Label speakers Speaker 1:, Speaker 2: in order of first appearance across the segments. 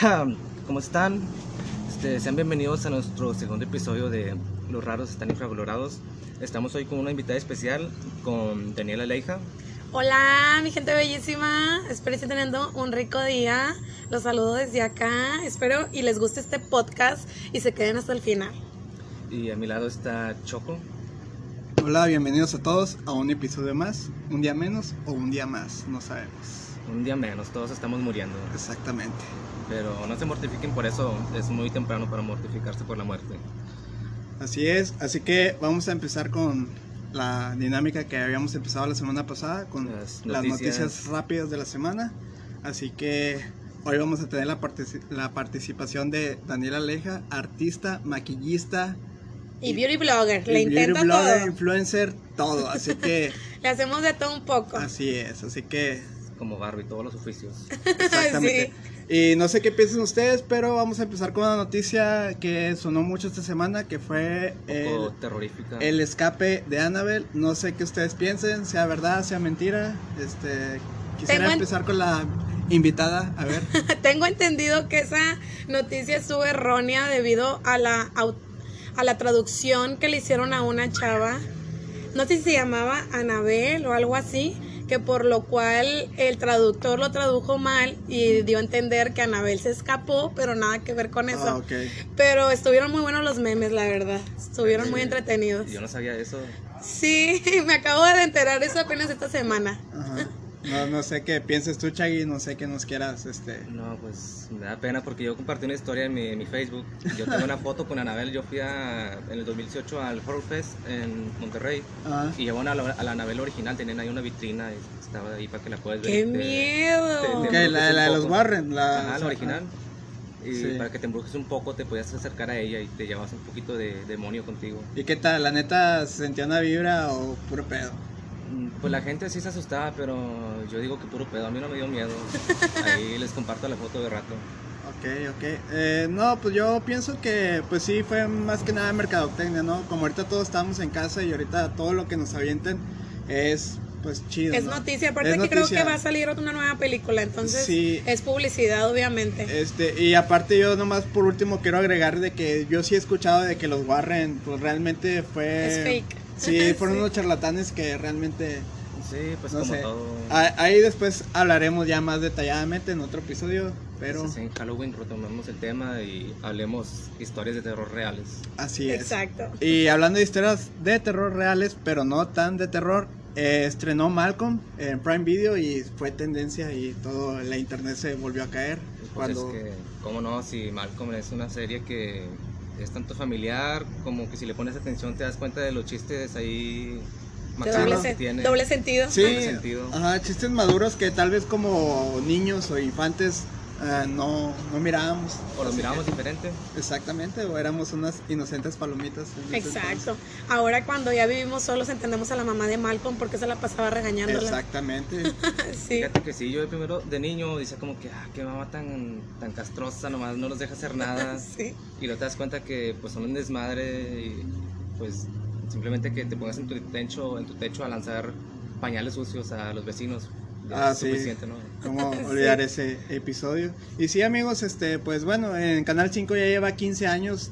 Speaker 1: ¿cómo están? Este, sean bienvenidos a nuestro segundo episodio de Los raros están infravalorados. Estamos hoy con una invitada especial, con Daniela Leija.
Speaker 2: Hola, mi gente bellísima. Espero que estén teniendo un rico día. Los saludo desde acá. Espero y les guste este podcast y se queden hasta el final.
Speaker 1: Y a mi lado está Choco.
Speaker 3: Hola, bienvenidos a todos a un episodio más, un día menos o un día más, no sabemos.
Speaker 1: Un día menos, todos estamos muriendo.
Speaker 3: Exactamente.
Speaker 1: Pero no se mortifiquen por eso, es muy temprano para mortificarse por la muerte.
Speaker 3: Así es, así que vamos a empezar con la dinámica que habíamos empezado la semana pasada, con
Speaker 1: Las
Speaker 3: las
Speaker 1: noticias.
Speaker 3: noticias, rápidas de la semana. Así que hoy vamos a tener la, partici- la participación de Daniela Aleja, artista, maquillista,
Speaker 2: Y beauty blogger, le
Speaker 3: y beauty
Speaker 2: intenta
Speaker 3: blogger,
Speaker 2: todo.
Speaker 3: influencer, todo. Así que
Speaker 2: Le hacemos de todo un poco.
Speaker 3: así es, así que
Speaker 1: Como Barbie, todos los oficios.
Speaker 3: Exactamente. Y no sé qué piensan ustedes, pero vamos a empezar con una noticia que sonó mucho esta semana, que fue el,
Speaker 1: terrorífica.
Speaker 3: el escape de Annabelle. No sé qué ustedes piensen, sea verdad, sea mentira. Este, quisiera empezar con la invitada, a ver.
Speaker 2: Tengo entendido que esa noticia estuvo errónea debido a la, a la traducción que le hicieron a una chava. No sé si se llamaba Anabel o algo así, que por lo cual el traductor lo tradujo mal y dio a entender que Anabel se escapó, pero nada que ver con eso.
Speaker 3: Ah.
Speaker 2: Pero estuvieron muy buenos los memes, la verdad. Estuvieron muy entretenidos.
Speaker 1: Yo no sabía eso.
Speaker 2: Sí, me acabo de enterar eso apenas esta semana.
Speaker 3: Ajá. No, no sé qué pienses tú, Chagui, no sé qué nos quieras, este...
Speaker 1: No, pues me da pena porque yo compartí una historia en mi, en mi Facebook. Yo tengo una foto con Anabel. Yo fui a, en el 2018 al Horror Fest en Monterrey
Speaker 3: ah,
Speaker 1: y llevaron a la, a la Anabel original. Tenían ahí una vitrina y estaba ahí para que la puedas ver.
Speaker 2: ¡Qué
Speaker 1: Te-
Speaker 2: miedo!
Speaker 1: te-
Speaker 3: la, la de los. Warren, la...
Speaker 1: Ajá, la original. Y
Speaker 3: Sí.
Speaker 1: para que te embrujes un poco, te podías acercar a ella y te llevas un poquito de demonio contigo.
Speaker 3: ¿Y qué tal? ¿La neta se sentía una vibra o puro pedo?
Speaker 1: Pues la gente sí se asustaba, pero yo digo que puro pedo. A mí no me dio miedo. Ahí les comparto la foto de rato.
Speaker 3: Ok, ok. Eh, no, pues yo pienso que pues sí fue más que nada mercadotecnia, ¿no? Como ahorita todos estamos en casa y ahorita todo lo que nos avienten es pues chido.
Speaker 2: Es
Speaker 3: ¿no?
Speaker 2: noticia, aparte
Speaker 3: Es
Speaker 2: que creo
Speaker 3: noticia.
Speaker 2: que va a salir una nueva película, entonces
Speaker 3: Sí.
Speaker 2: es publicidad, obviamente.
Speaker 3: Este, y aparte yo nomás por último quiero agregar de que yo sí he escuchado de que los Warren pues realmente fue...
Speaker 2: Es fake.
Speaker 3: Sí, fueron
Speaker 2: Sí.
Speaker 3: unos charlatanes que realmente...
Speaker 1: Sí, pues
Speaker 3: No
Speaker 1: como
Speaker 3: sé.
Speaker 1: todo.
Speaker 3: Ahí después hablaremos ya más detalladamente en otro episodio, pero
Speaker 1: Entonces, en Halloween retomemos el tema y hablemos historias de terror reales.
Speaker 3: así es.
Speaker 2: Exacto.
Speaker 3: Y hablando de historias de terror reales, pero no tan de terror, eh, estrenó Malcolm en Prime Video y fue tendencia y todo la internet se volvió a caer.
Speaker 1: Pues
Speaker 3: Cuando...
Speaker 1: es que, cómo no, si Malcolm es una serie que es tanto familiar, como que si le pones atención te das cuenta de los chistes ahí
Speaker 2: doble,
Speaker 1: que tiene.
Speaker 2: doble sentido.
Speaker 3: Sí,
Speaker 1: doble sentido.
Speaker 3: ajá, chistes maduros que tal vez como niños o infantes ah, no, no mirábamos.
Speaker 1: O lo
Speaker 3: que-
Speaker 1: diferente.
Speaker 3: Exactamente, o éramos unas inocentes palomitas.
Speaker 2: Exacto. Ahora cuando ya vivimos solos entendemos a la mamá de Malcolm porque se la pasaba regañándola.
Speaker 3: Exactamente.
Speaker 2: Sí.
Speaker 1: Fíjate que sí, yo de primero de niño decía como que, ah, qué mamá tan, tan castrosa, nomás no nos deja hacer nada.
Speaker 2: Sí.
Speaker 1: Y luego te das cuenta que pues son un desmadre y pues simplemente que te pongas en tu techo, en tu techo a lanzar pañales sucios a los vecinos. Ya
Speaker 3: Ah,
Speaker 1: es
Speaker 3: sí.
Speaker 1: suficiente, ¿no?
Speaker 3: cómo olvidar ese episodio. Y sí, amigos, este, pues bueno, en Canal 5 ya lleva 15 años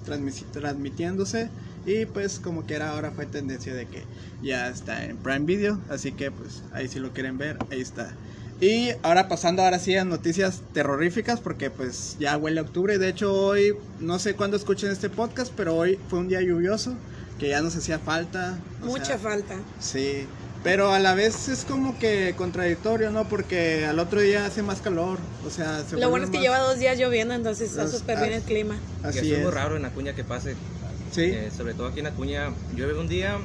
Speaker 3: transmitiéndose y pues como que era ahora fue tendencia de que ya está en Prime Video, así que pues ahí si lo quieren ver, ahí está. Y ahora pasando ahora sí a noticias terroríficas porque pues ya huele a octubre, de hecho hoy no sé cuándo escuchen este podcast, pero hoy fue un día lluvioso que ya nos hacía falta.
Speaker 2: Mucha
Speaker 3: sea,
Speaker 2: falta.
Speaker 3: Sí, pero a la vez es como que contradictorio, ¿no? Porque al otro día hace más calor, o sea, se
Speaker 2: Lo bueno es que lleva dos días lloviendo, entonces está súper bien
Speaker 3: ah,
Speaker 2: el clima.
Speaker 1: Y
Speaker 3: Así
Speaker 1: eso es
Speaker 3: es.
Speaker 1: muy raro en Acuña que pase.
Speaker 3: Sí,
Speaker 1: Eh, sobre todo aquí en Acuña, llueve un día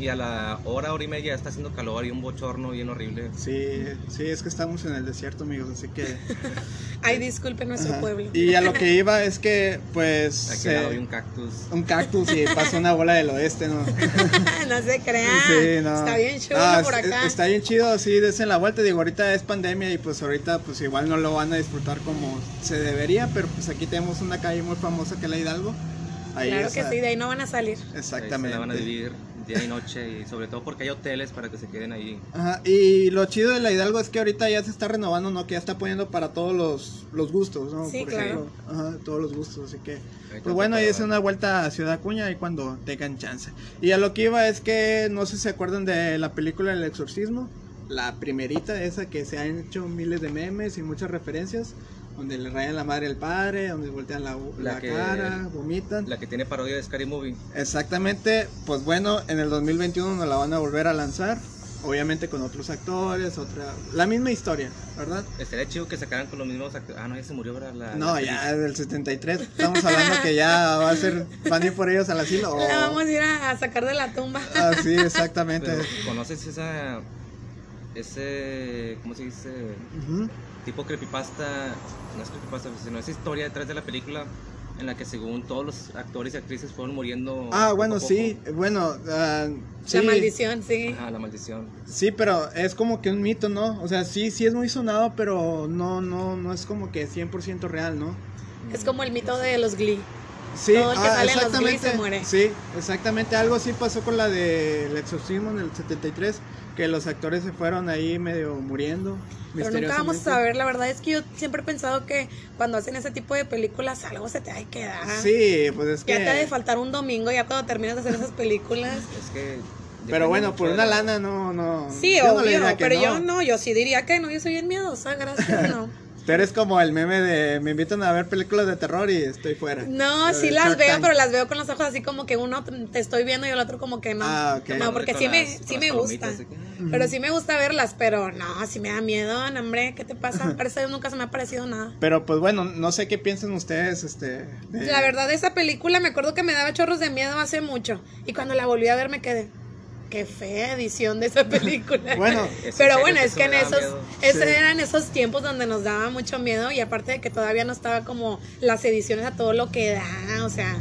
Speaker 1: y a la hora, hora y media está haciendo calor y un bochorno bien horrible.
Speaker 3: sí, sí, es que estamos en el desierto, amigos, así que...
Speaker 2: Ay, disculpe nuestro
Speaker 3: Ajá.
Speaker 2: pueblo.
Speaker 3: Y a lo que iba es que, pues...
Speaker 1: Aquí lado hay un cactus.
Speaker 3: un cactus y pasó una bola del oeste, ¿no?
Speaker 2: no se crean.
Speaker 3: Sí, no.
Speaker 2: Está bien chulo
Speaker 3: No,
Speaker 2: por
Speaker 3: es-
Speaker 2: acá.
Speaker 3: Está bien chido, sí, desen la vuelta. Digo, ahorita es pandemia y pues ahorita pues igual no lo van a disfrutar como se debería, pero pues aquí tenemos una calle muy famosa que es la Hidalgo. Ahí
Speaker 2: claro que sí, de ahí no van a salir.
Speaker 1: Ahí se
Speaker 3: Exactamente.
Speaker 1: la van a vivir día y noche y sobre todo porque hay hoteles para que se queden ahí.
Speaker 3: Ajá, y lo chido de la Hidalgo es que ahorita ya se está renovando, ¿no? Que ya está poniendo para todos los, los gustos, ¿no?
Speaker 2: Sí, claro.
Speaker 3: Ajá, todos los gustos, así que... Pues bueno, ahí es una vuelta a Ciudad Acuña ahí cuando tengan chance. Y a lo que iba es que no sé si se acuerdan de la película El Exorcismo, la primerita, esa que se han hecho miles de memes y muchas referencias, donde le rayan la madre al padre, donde voltean la,
Speaker 1: La
Speaker 3: la
Speaker 1: que-
Speaker 3: cara, vomitan.
Speaker 1: La que tiene parodia de Scary Movie.
Speaker 3: Exactamente, pues bueno, en el 2021 nos la van a volver a lanzar, obviamente con otros actores, otra, la misma historia, ¿verdad?
Speaker 1: Estaría chido que sacaran con los mismos actores. Ah, no, ya se murió, ¿verdad? La,
Speaker 3: No,
Speaker 1: la
Speaker 3: ya del 73, estamos hablando que ya va a ser, van a ir por ellos al asilo. o-
Speaker 2: La vamos a ir a, a sacar de la tumba.
Speaker 3: Ah, sí, exactamente.
Speaker 1: Pero, ¿Conoces esa. ese. ¿Cómo se dice?
Speaker 3: Ujú.
Speaker 1: Tipo creepypasta. No es creepypasta, sino esa historia detrás de la película en la que según todos los actores y actrices fueron muriendo.
Speaker 3: Ah, bueno, sí, bueno, ah, sí,
Speaker 2: La maldición, sí.
Speaker 1: Ajá, la maldición.
Speaker 3: sí, pero es como que un mito, ¿no? O sea, sí, sí es muy sonado, pero no, no, no es como que 100% real, ¿no?
Speaker 2: Es como el mito de los Glee.
Speaker 3: Sí,
Speaker 2: Todo el que
Speaker 3: ah,
Speaker 2: sale los
Speaker 3: exactamente,
Speaker 2: se muere.
Speaker 3: sí, exactamente, algo así pasó con la de El Exorcismo en el 73, que los actores se fueron ahí medio muriendo.
Speaker 2: Pero nunca vamos a saber, la verdad es que yo siempre he pensado que cuando hacen ese tipo de películas algo se te ha de quedar.
Speaker 3: Sí, pues es que...
Speaker 2: Ya te ha de faltar un domingo ya cuando terminas de hacer esas películas.
Speaker 1: Es que.
Speaker 3: Pero bueno, por
Speaker 1: de
Speaker 3: una
Speaker 1: la-
Speaker 3: lana no, no.
Speaker 2: Sí,
Speaker 3: yo no le
Speaker 2: obvio,
Speaker 3: diría que
Speaker 2: pero
Speaker 3: no.
Speaker 2: yo no, yo sí diría que no, yo soy bien miedosa, gracias, no.
Speaker 3: Tú eres como el meme de me invitan a ver películas de terror y estoy fuera.
Speaker 2: No, sí las
Speaker 3: Shark
Speaker 2: veo,
Speaker 3: Tank.
Speaker 2: pero las veo con los ojos así como que uno te estoy viendo y el otro como que no.
Speaker 3: Ah, ok.
Speaker 2: No, porque sí me,
Speaker 1: las-
Speaker 2: sí me gusta.
Speaker 1: que-
Speaker 2: Pero sí me gusta verlas, pero no, sí me da miedo, no, hombre, ¿qué te pasa? Parece que nunca se me ha parecido nada.
Speaker 3: Pero pues bueno, no sé qué piensan ustedes, este. de-
Speaker 2: La verdad, esa película me acuerdo que me daba chorros de miedo hace mucho. Y cuando la volví a ver me quedé. Qué fea edición de esa película.
Speaker 3: Bueno,
Speaker 2: pero bueno, es que en esos, esos
Speaker 3: Sí.
Speaker 2: eran esos tiempos donde nos daba mucho miedo y aparte de que todavía no estaba como las ediciones a todo lo que da, o sea,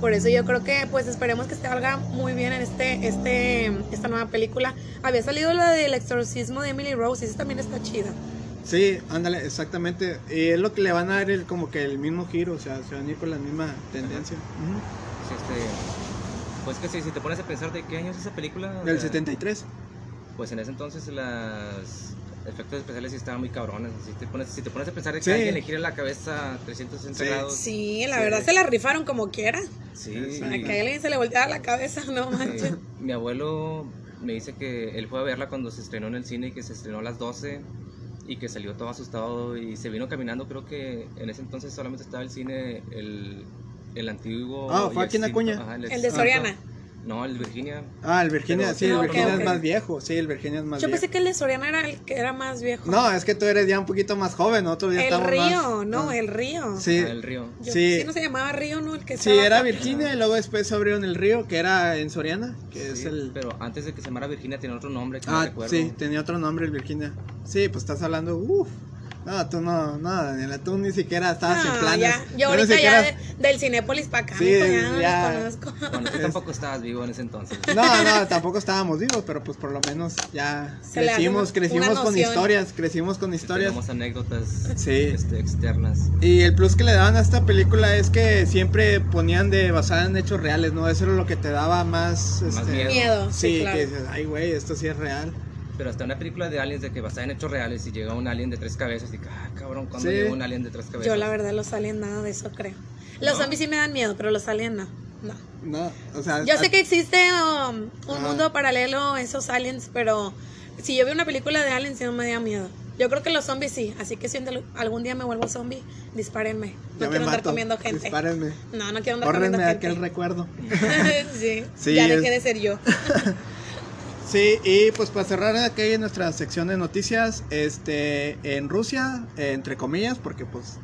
Speaker 2: por eso yo creo que pues esperemos que salga muy bien en este, este, esta nueva película. Había salido la del exorcismo de Emily Rose y esa también está chida.
Speaker 3: Sí, ándale, exactamente. Y es lo que le van a dar el, como que el mismo giro, o sea, se van a ir con la misma tendencia.
Speaker 1: Sí, este, pues que sí, si te pones a pensar de qué año es esa película.
Speaker 3: Del
Speaker 1: eh,
Speaker 3: 73.
Speaker 1: Pues en ese entonces los efectos especiales sí estaban muy cabrones. Si te pones, si te pones a pensar de que
Speaker 3: Sí.
Speaker 1: alguien le gira la cabeza 360
Speaker 3: Sí.
Speaker 1: grados.
Speaker 2: Sí, la
Speaker 3: Sí.
Speaker 2: verdad se la rifaron como quiera.
Speaker 1: Sí.
Speaker 3: Exacto.
Speaker 2: A que alguien se le volteara la cabeza, no
Speaker 1: Sí.
Speaker 2: manches.
Speaker 1: Mi abuelo me dice que él fue a verla cuando se estrenó en el cine y que se estrenó a las 12 y que salió todo asustado y se vino caminando. Creo que en ese entonces solamente estaba el cine, el, el antiguo.
Speaker 3: Ah, fue aquí en Acuña.
Speaker 1: ajá,
Speaker 2: El de. Soriana.
Speaker 1: No, el Virginia.
Speaker 3: Ah, el Virginia,
Speaker 1: Pero-
Speaker 3: sí, el
Speaker 1: Ah, ok,
Speaker 3: Virginia
Speaker 2: ok.
Speaker 3: es más viejo. Sí, el Virginia es más
Speaker 2: Yo
Speaker 3: viejo.
Speaker 2: pensé que el de Soriana era el que era más viejo.
Speaker 3: No, es que tú eres ya un poquito más joven, nosotros ya
Speaker 2: el
Speaker 3: estamos
Speaker 2: río,
Speaker 3: más-
Speaker 2: no,
Speaker 3: ah.
Speaker 2: el río.
Speaker 3: Sí,
Speaker 1: Ah, el río.
Speaker 2: Yo-
Speaker 3: sí.
Speaker 2: sí. no se llamaba río, ¿no? El que
Speaker 3: sí, era
Speaker 2: acá.
Speaker 3: Virginia y luego después abrieron el río, que era en Soriana, que es
Speaker 1: Sí,
Speaker 3: el...
Speaker 1: Pero antes de que se llamara Virginia tenía otro nombre que no
Speaker 3: Ah,
Speaker 1: recuerdo.
Speaker 3: sí, tenía otro nombre el Virginia. Sí, pues estás hablando, uff. No, tú no, no, Daniela, tú ni siquiera estabas en planes.
Speaker 2: ya, yo ahorita
Speaker 3: siquiera-
Speaker 2: ya de- del Cinépolis para acá,
Speaker 3: Sí,
Speaker 2: ya, no
Speaker 3: ya.
Speaker 2: los conozco.
Speaker 1: Bueno, tú tampoco estabas vivo en ese entonces.
Speaker 3: No, no, tampoco estábamos vivos, pero pues por lo menos ya
Speaker 2: Se
Speaker 3: crecimos,
Speaker 2: una-
Speaker 3: crecimos
Speaker 2: una
Speaker 3: con historias, crecimos con historias.
Speaker 1: Tenemos anécdotas
Speaker 3: Sí.
Speaker 1: este, externas.
Speaker 3: Y el plus que le daban a esta película es que siempre ponían de basada en hechos reales, ¿no? Eso era lo que te daba más,
Speaker 1: Más
Speaker 3: este,
Speaker 1: miedo.
Speaker 2: Miedo, sí,
Speaker 3: Sí,
Speaker 2: claro.
Speaker 3: que dices, ay, güey, esto sí es real.
Speaker 1: Pero hasta una película de aliens de que basada en hechos reales y llega un alien de tres cabezas y que, ah, cabrón, cuando
Speaker 3: Sí.
Speaker 1: llega un alien de tres cabezas?
Speaker 2: Yo la verdad los aliens nada de eso creo. Los
Speaker 1: No.
Speaker 2: zombies sí me dan miedo, pero los aliens no. No.
Speaker 3: No, o sea,
Speaker 2: Yo
Speaker 3: a-
Speaker 2: sé que existe um, un
Speaker 3: Ajá.
Speaker 2: mundo paralelo esos aliens, pero si yo veo una película de aliens no me da miedo. Yo creo que los zombies sí, así que si algún día me vuelvo zombie, dispárenme. No quiero andar
Speaker 3: mato,
Speaker 2: comiendo gente.
Speaker 3: Dispárenme.
Speaker 2: No, no quiero andar comiendo gente.
Speaker 3: aquel recuerdo.
Speaker 2: sí,
Speaker 3: Sí,
Speaker 2: ya
Speaker 3: es-
Speaker 2: dejé de ser yo.
Speaker 3: Sí, y pues para cerrar aquí nuestra sección de noticias, este, en Rusia, entre comillas, porque pues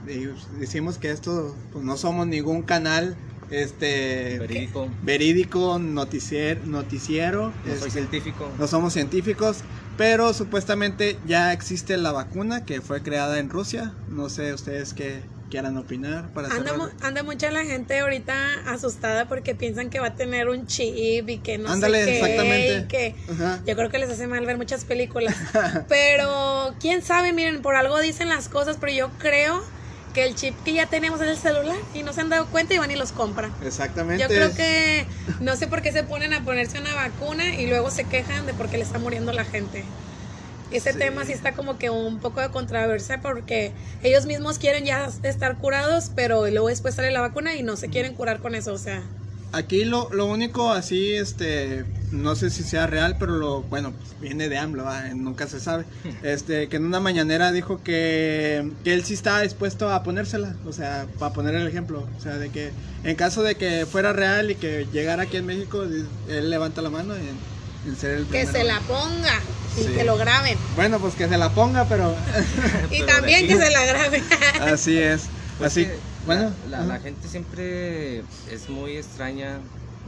Speaker 3: decimos que esto, pues no somos ningún canal, este,
Speaker 1: Verídico.
Speaker 3: verídico, noticier, noticiero,
Speaker 1: No soy
Speaker 3: este,
Speaker 1: científico.
Speaker 3: no somos científicos, pero supuestamente ya existe la vacuna que fue creada en Rusia, no sé ustedes qué quieran opinar para
Speaker 2: Anda, mu- anda mucha la gente ahorita asustada porque piensan que va a tener un chip y que no
Speaker 3: Ándale,
Speaker 2: sé qué.
Speaker 3: exactamente.
Speaker 2: y que
Speaker 3: Ajá.
Speaker 2: yo creo que les hace mal ver muchas películas. pero quién sabe, miren, por algo dicen las cosas, pero yo creo que el chip que ya tenemos en el celular y no se han dado cuenta y van y los compran.
Speaker 3: Exactamente.
Speaker 2: Yo creo que no sé por qué se ponen a ponerse una vacuna y luego se quejan de por qué le está muriendo la gente. Ese
Speaker 3: Sí.
Speaker 2: tema sí está como que un poco de controversia porque ellos mismos quieren ya estar curados, pero luego después sale la vacuna y no se quieren curar con eso, o sea.
Speaker 3: Aquí lo, lo único así, este, no sé si sea real, pero lo, bueno, pues, viene de AMLO, nunca se sabe, este, que en una mañanera dijo que, que él sí estaba dispuesto a ponérsela, o sea, para poner el ejemplo, o sea, de que en caso de que fuera real y que llegara aquí en México, él levanta la mano en ser el
Speaker 2: Que se la ponga y
Speaker 3: Sí.
Speaker 2: que lo graben.
Speaker 3: Bueno, pues que se la ponga, pero
Speaker 2: Y
Speaker 1: Pero
Speaker 2: también que se la graben.
Speaker 3: así es,
Speaker 1: Pues
Speaker 3: así, bueno,
Speaker 1: La, la- la
Speaker 3: ajá.
Speaker 1: gente siempre es muy extraña.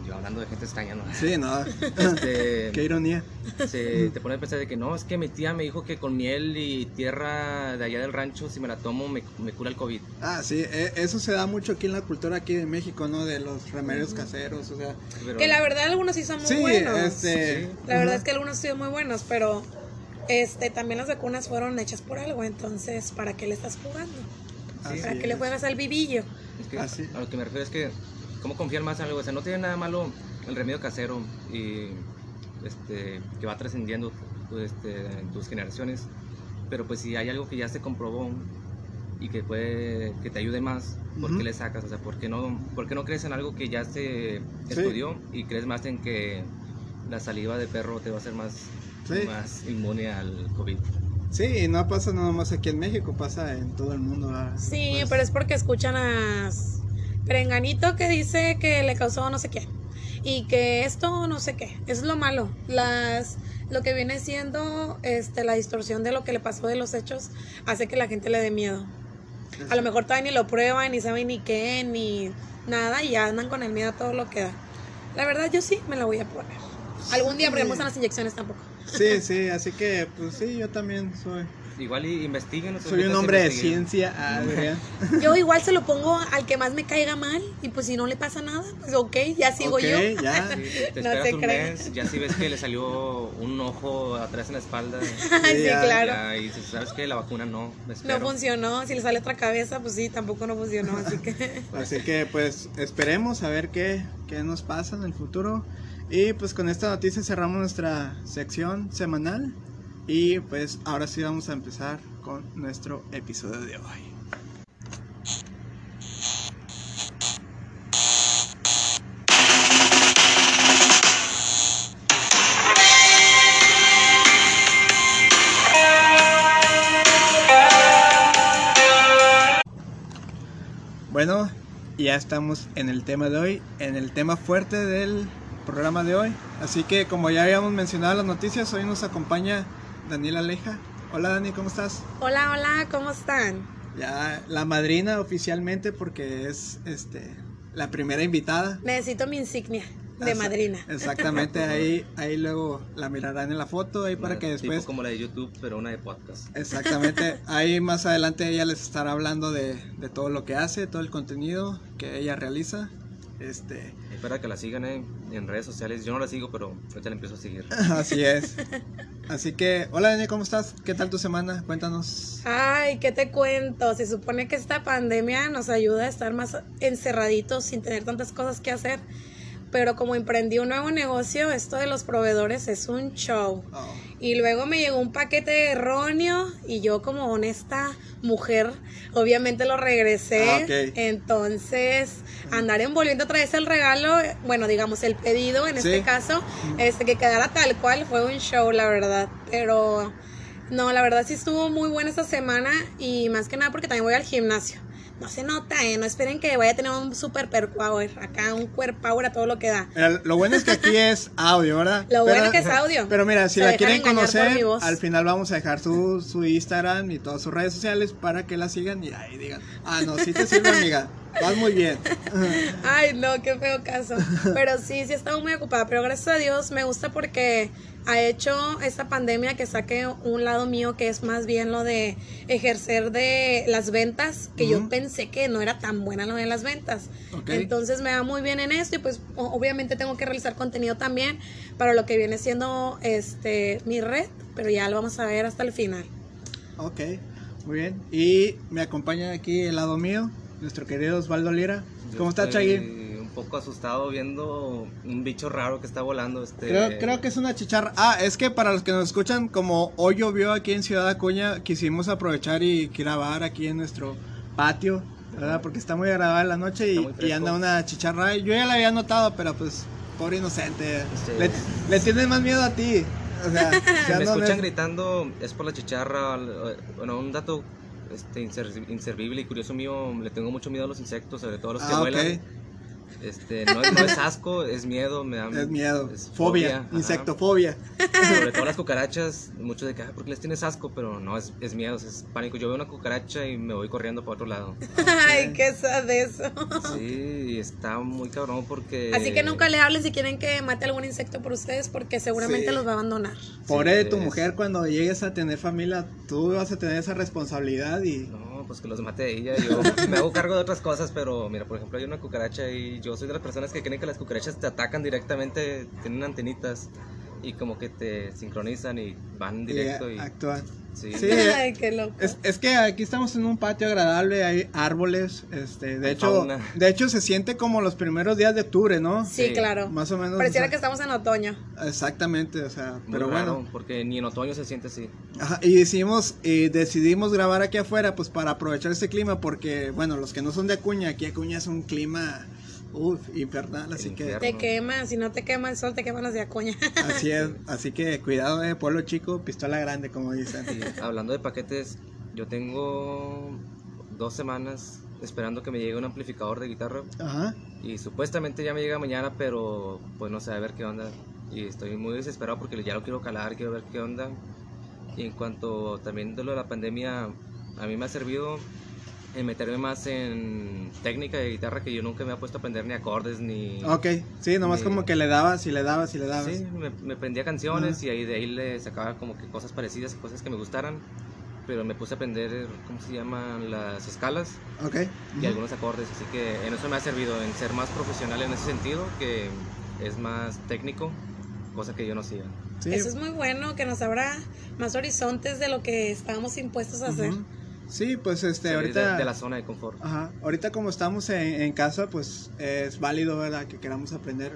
Speaker 1: Yo hablando de gente extraña, ¿no?
Speaker 3: sí, no,
Speaker 1: Este,
Speaker 3: qué ironía,
Speaker 1: se te pone a pensar de que no, es que mi tía me dijo que con miel y tierra de allá del rancho, si me la tomo, me, me cura el COVID.
Speaker 3: ah, sí, e- eso se da mucho aquí en la cultura aquí de México, ¿no? De los remedios caseros, o sea,
Speaker 1: Pero-
Speaker 2: Que la verdad algunos sí son muy
Speaker 3: sí,
Speaker 2: buenos.
Speaker 3: este,
Speaker 1: Sí.
Speaker 2: La verdad es que algunos sí son muy buenos, pero este también las vacunas fueron hechas por algo, entonces ¿para qué le estás jugando? ¿Para qué le juegas al vivillo?
Speaker 1: Es que a lo que me refiero es que, ¿cómo confiar más en algo? O sea, no tiene nada malo el remedio casero y este, que va trascendiendo pues, este, en tus generaciones, pero pues si hay algo que ya se comprobó y que puede que te ayude más, ¿por
Speaker 3: Ujú.
Speaker 1: qué le sacas? O sea, ¿por qué no, por qué no crees en algo que ya se
Speaker 3: Sí.
Speaker 1: estudió y crees más en que la saliva de perro te va a hacer más,
Speaker 3: Sí.
Speaker 1: más inmune al COVID?
Speaker 3: Sí, y no pasa nada más aquí en México, pasa en todo el mundo. ¿verdad?
Speaker 2: Sí,
Speaker 3: Pues,
Speaker 2: pero es porque escuchan a Perenganito que dice que le causó no sé qué y que esto no sé qué. Es lo malo. Las lo que viene siendo este la distorsión de lo que le pasó de los hechos hace que la gente le dé miedo. A lo mejor todavía ni lo prueban, ni saben ni qué, ni nada, y ya andan con el miedo a todo lo que da. La verdad, yo sí me la voy a poner. Algún día, porque no gustan las inyecciones tampoco.
Speaker 3: Sí, sí, así que, pues sí, yo también soy.
Speaker 1: Igual investiguen.
Speaker 3: Soy un hombre de ciencia, Adrián.
Speaker 2: Yo igual se lo pongo al que más me caiga mal, y pues si no le pasa nada, pues ok, ya sigo
Speaker 3: Ok,
Speaker 2: yo.
Speaker 3: ya.
Speaker 1: Sí, te
Speaker 2: No
Speaker 1: esperas
Speaker 2: te
Speaker 1: un mes, ya si ves que le salió un ojo atrás en la espalda.
Speaker 2: sí,
Speaker 3: ya,
Speaker 2: claro.
Speaker 1: ya, y dices, sabes que la vacuna no,
Speaker 2: No funcionó, si le sale otra cabeza, pues sí, tampoco no funcionó, así que...
Speaker 3: Así que, pues, esperemos a ver qué, qué nos pasa en el futuro. Y pues con esta noticia cerramos nuestra sección semanal. Y pues ahora sí vamos a empezar con nuestro episodio de hoy. Bueno, ya estamos en el tema de hoy, en el tema fuerte del programa de hoy. Así que como ya habíamos mencionado en las noticias, hoy nos acompaña Daniela Aleja. Hola Dani, ¿cómo estás?
Speaker 2: Hola, hola, ¿cómo están?
Speaker 3: Ya la madrina oficialmente porque es este la primera invitada.
Speaker 2: Necesito mi insignia de madrina.
Speaker 3: Exactamente, ahí, ahí luego la mirarán en la foto, ahí para
Speaker 1: Una
Speaker 3: que
Speaker 1: tipo
Speaker 3: después...
Speaker 1: como la de YouTube, pero una de podcast.
Speaker 3: Exactamente, ahí más adelante ella les estará hablando de, de todo lo que hace, todo el contenido que ella realiza. Este,
Speaker 1: para que la sigan eh, en redes sociales. Yo no la sigo, pero ahorita la empiezo a seguir.
Speaker 3: así es. Así que, hola Dani, ¿cómo estás? ¿Qué tal tu semana? Cuéntanos.
Speaker 2: Ay, ¿qué te cuento? Se supone que esta pandemia nos ayuda a estar más encerraditos sin tener tantas cosas que hacer. Pero como emprendí un nuevo negocio, esto de los proveedores es un show.
Speaker 3: Oh,
Speaker 2: Y luego me llegó un paquete erróneo y yo como honesta mujer, obviamente lo regresé.
Speaker 3: Ah.
Speaker 2: Entonces, andar envolviendo otra vez el regalo, bueno, digamos el pedido en
Speaker 3: Sí.
Speaker 2: este caso, este que quedara tal cual fue un show, la verdad. Pero no, la verdad sí estuvo muy buena esta semana y más que nada porque también voy al gimnasio. No se nota, ¿eh? No esperen que vaya a tener un super per power, acá un cuerpo power a todo lo que da.
Speaker 3: Mira, lo bueno es que aquí es audio, ¿verdad?
Speaker 2: Lo bueno que es audio.
Speaker 3: Pero mira, si
Speaker 2: Se
Speaker 3: la quieren conocer, al final vamos a dejar su, su Instagram y todas sus redes sociales para que la sigan y ahí digan, ah, no, sí te sirve, amiga, vas muy bien.
Speaker 2: Ay, no, qué feo caso. Pero sí, sí he estado muy ocupada. Pero gracias a Dios me gusta porque ha hecho esta pandemia que saque un lado mío que es más bien lo de ejercer de las ventas, que yo pensé que no era tan buena lo de las ventas. Entonces me va muy bien en esto y pues obviamente tengo que realizar contenido también para lo que viene siendo este mi red, pero ya lo vamos a ver hasta el final.
Speaker 3: Ok, Muy bien. Y me acompaña aquí el lado mío, nuestro querido Osvaldo Lira. ¿Cómo está, Chagui?
Speaker 1: Un poco asustado viendo un bicho raro que está volando. Este...
Speaker 3: Creo, creo que es una chicharra. Ah, es que para los que nos escuchan, como hoy llovió aquí en Ciudad Acuña, quisimos aprovechar y grabar aquí en nuestro patio, ¿verdad? Porque está muy agradable la noche y, y anda una chicharra. Yo ya la había notado, pero pues, pobre inocente.
Speaker 1: Sí.
Speaker 3: Le, le tienes más miedo a ti. O sea,
Speaker 1: Si me escuchan gritando es por la chicharra. eh, Bueno, un dato este, inser- inservible y curioso mío, le tengo mucho miedo a los insectos, sobre todo a los que
Speaker 3: Ah,
Speaker 1: vuelan. Este, no, es- no es asco, es miedo, me da
Speaker 3: Es miedo,
Speaker 1: es
Speaker 3: fobia,
Speaker 1: ajá.
Speaker 3: insectofobia.
Speaker 1: Sobre todo las cucarachas, muchos de que, "Ah, ¿por qué les tienes asco? Pero no, es, es miedo, es pánico. Yo veo una cucaracha y me voy corriendo para otro lado.
Speaker 2: Ay, qué sad de eso.
Speaker 1: Sí, y está muy cabrón porque...
Speaker 2: Así que nunca le hablen si quieren que mate algún insecto por ustedes porque seguramente
Speaker 3: Sí.
Speaker 2: los va a abandonar.
Speaker 3: Pobre de tu
Speaker 1: es-
Speaker 3: mujer, cuando llegues a tener familia, tú vas a tener esa responsabilidad y...
Speaker 1: No, pues que los mate ella. Yo me hago cargo de otras cosas, pero mira, por ejemplo, hay una cucaracha y yo soy de las personas que creen que las cucarachas te atacan directamente, tienen antenitas y como que te sincronizan y van directo
Speaker 3: y
Speaker 1: y...
Speaker 3: actúan.
Speaker 1: Sí.
Speaker 3: Sí.
Speaker 2: Ay, qué loco.
Speaker 3: Es, es que aquí estamos en un patio agradable, hay árboles, este, de
Speaker 1: Hay
Speaker 3: hecho,
Speaker 1: fauna.
Speaker 3: de hecho se siente como los primeros días de octubre, ¿no?
Speaker 2: Sí,
Speaker 1: Sí.
Speaker 2: claro.
Speaker 3: Más o menos.
Speaker 2: Pareciera
Speaker 3: o
Speaker 2: que estamos en otoño.
Speaker 3: Exactamente, o sea,
Speaker 1: Muy
Speaker 3: pero
Speaker 1: raro,
Speaker 3: bueno.
Speaker 1: porque ni en otoño se siente así.
Speaker 3: Ajá, y decidimos, y decidimos grabar aquí afuera, pues para aprovechar este clima, porque, bueno, los que no son de Acuña, aquí Acuña es un clima, uff, infernal, así que.
Speaker 2: Te quema, si no te quema el sol, te queman los de Acuña.
Speaker 3: así es, así que cuidado, eh, pueblo chico, pistola grande, como dicen.
Speaker 1: Y hablando de paquetes, yo tengo dos semanas esperando que me llegue un amplificador de guitarra
Speaker 3: Ajá,
Speaker 1: y supuestamente ya me llega mañana, pero pues no sé, a ver qué onda. Y estoy muy desesperado porque ya lo quiero calar, quiero ver qué onda. Y en cuanto también de lo de la pandemia, a mí me ha servido en meterme más en técnica de guitarra que yo nunca me he puesto a aprender ni acordes ni...
Speaker 3: ok, sí, nomás
Speaker 1: Sí.
Speaker 3: como que le dabas y le dabas y le dabas.
Speaker 1: Sí, me, me prendía canciones
Speaker 3: Ajá.
Speaker 1: y ahí de ahí le sacaba como que cosas parecidas, cosas que me gustaran. Pero me puse a aprender, ¿cómo se llaman? Las escalas
Speaker 3: Ok.
Speaker 1: y algunos acordes. Así que en eso me ha servido, en ser más profesional en ese sentido, que es más técnico, cosa que yo no hacía.
Speaker 3: Sí.
Speaker 2: Eso es muy bueno, que nos abra más horizontes de lo que estábamos impuestos a hacer.
Speaker 3: Sí, pues este,
Speaker 1: Salir
Speaker 3: ahorita.
Speaker 1: de, de la zona de confort.
Speaker 3: Ajá, ahorita como estamos en, en casa, pues es válido, ¿verdad? Que queramos aprender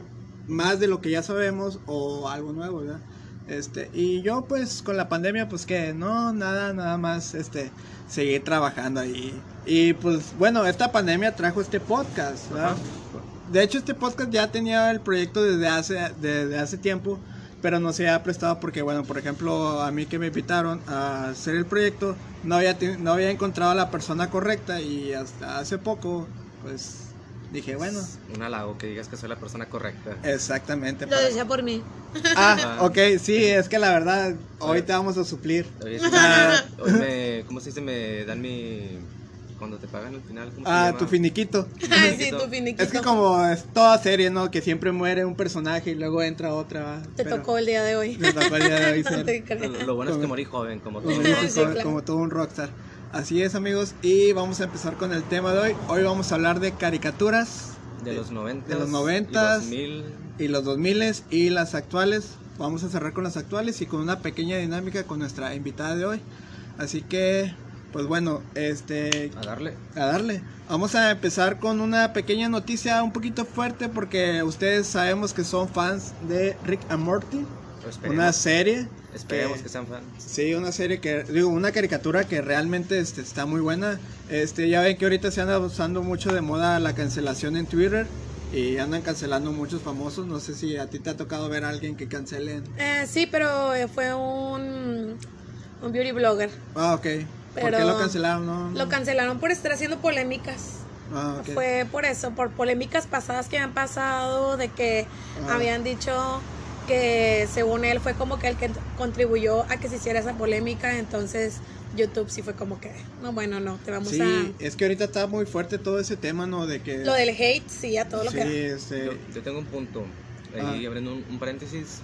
Speaker 3: más de lo que ya sabemos o algo nuevo, ¿verdad? Este, y yo pues con la pandemia, pues que no, nada, nada más, este, seguir trabajando ahí. Y pues bueno, esta pandemia trajo este podcast, ¿verdad?
Speaker 1: Ajá.
Speaker 3: De hecho, este podcast ya tenía el proyecto desde hace, desde hace tiempo, pero no se había prestado porque, bueno, por ejemplo, a mí que me invitaron a hacer el proyecto, no había, no había encontrado a la persona correcta y hasta hace poco, pues dije, bueno,
Speaker 1: Un halago que digas que soy la persona correcta.
Speaker 3: exactamente.
Speaker 2: Lo decía por mí.
Speaker 3: Ah, ok, sí, es que la verdad, hoy te vamos a suplir.
Speaker 1: Hoy, sí me- hoy me, ¿cómo se dice? Me dan mi... Cuando te pagan al final, ¿cómo se
Speaker 3: Ah,
Speaker 1: llama?
Speaker 3: tu finiquito.
Speaker 2: Sí, tu finiquito.
Speaker 3: Es que como es toda serie, ¿no? Que siempre muere un personaje y luego entra otra.
Speaker 2: Te
Speaker 3: Pero
Speaker 2: tocó el día de hoy.
Speaker 3: Me tocó el día de hoy
Speaker 2: te.
Speaker 1: Lo, lo bueno es que
Speaker 3: Como-
Speaker 1: morí joven, como todo.
Speaker 3: como,
Speaker 1: el
Speaker 2: Sí,
Speaker 1: mundo.
Speaker 2: claro.
Speaker 3: como todo un rockstar. Así es, amigos, y vamos a empezar con el tema de hoy. Hoy vamos a hablar de caricaturas
Speaker 1: De los 90.
Speaker 3: de los 90s.
Speaker 1: 2000.
Speaker 3: y los 2000 y las actuales. Vamos a cerrar con las actuales y con una pequeña dinámica con nuestra invitada de hoy. Así que, pues bueno, este,
Speaker 1: A darle.
Speaker 3: a darle. Vamos a empezar con una pequeña noticia un poquito fuerte porque ustedes sabemos que son fans de Rick and Morty,
Speaker 1: Esperemos,
Speaker 3: una serie.
Speaker 1: esperemos
Speaker 3: que-
Speaker 1: que sean fans.
Speaker 3: Sí, una serie que, digo, una caricatura que realmente este, está muy buena. Este, ya ven que ahorita se anda usando mucho de moda la cancelación en Twitter y andan cancelando muchos famosos. No sé si a ti te ha tocado ver a alguien que cancelen.
Speaker 2: Eh, sí, pero eh, fue un, un beauty blogger.
Speaker 3: Ah, ok. ¿Por
Speaker 2: Pero
Speaker 3: qué lo cancelaron? No, no.
Speaker 2: Lo cancelaron por estar haciendo polémicas.
Speaker 3: Ah, ok.
Speaker 2: Fue por eso, por polémicas pasadas que han pasado, de que
Speaker 3: Ah.
Speaker 2: habían dicho que según él fue como que el que contribuyó a que se hiciera esa polémica, entonces YouTube sí fue como que, no, bueno, no, te vamos
Speaker 3: Sí,
Speaker 2: a...
Speaker 3: es que ahorita está muy fuerte todo ese tema, ¿no? De que...
Speaker 2: Lo del hate, sí, a todo lo
Speaker 3: sí,
Speaker 2: que...
Speaker 3: este...
Speaker 1: Yo, yo tengo un punto. Ahí
Speaker 3: Ah.
Speaker 1: abriendo un, un paréntesis.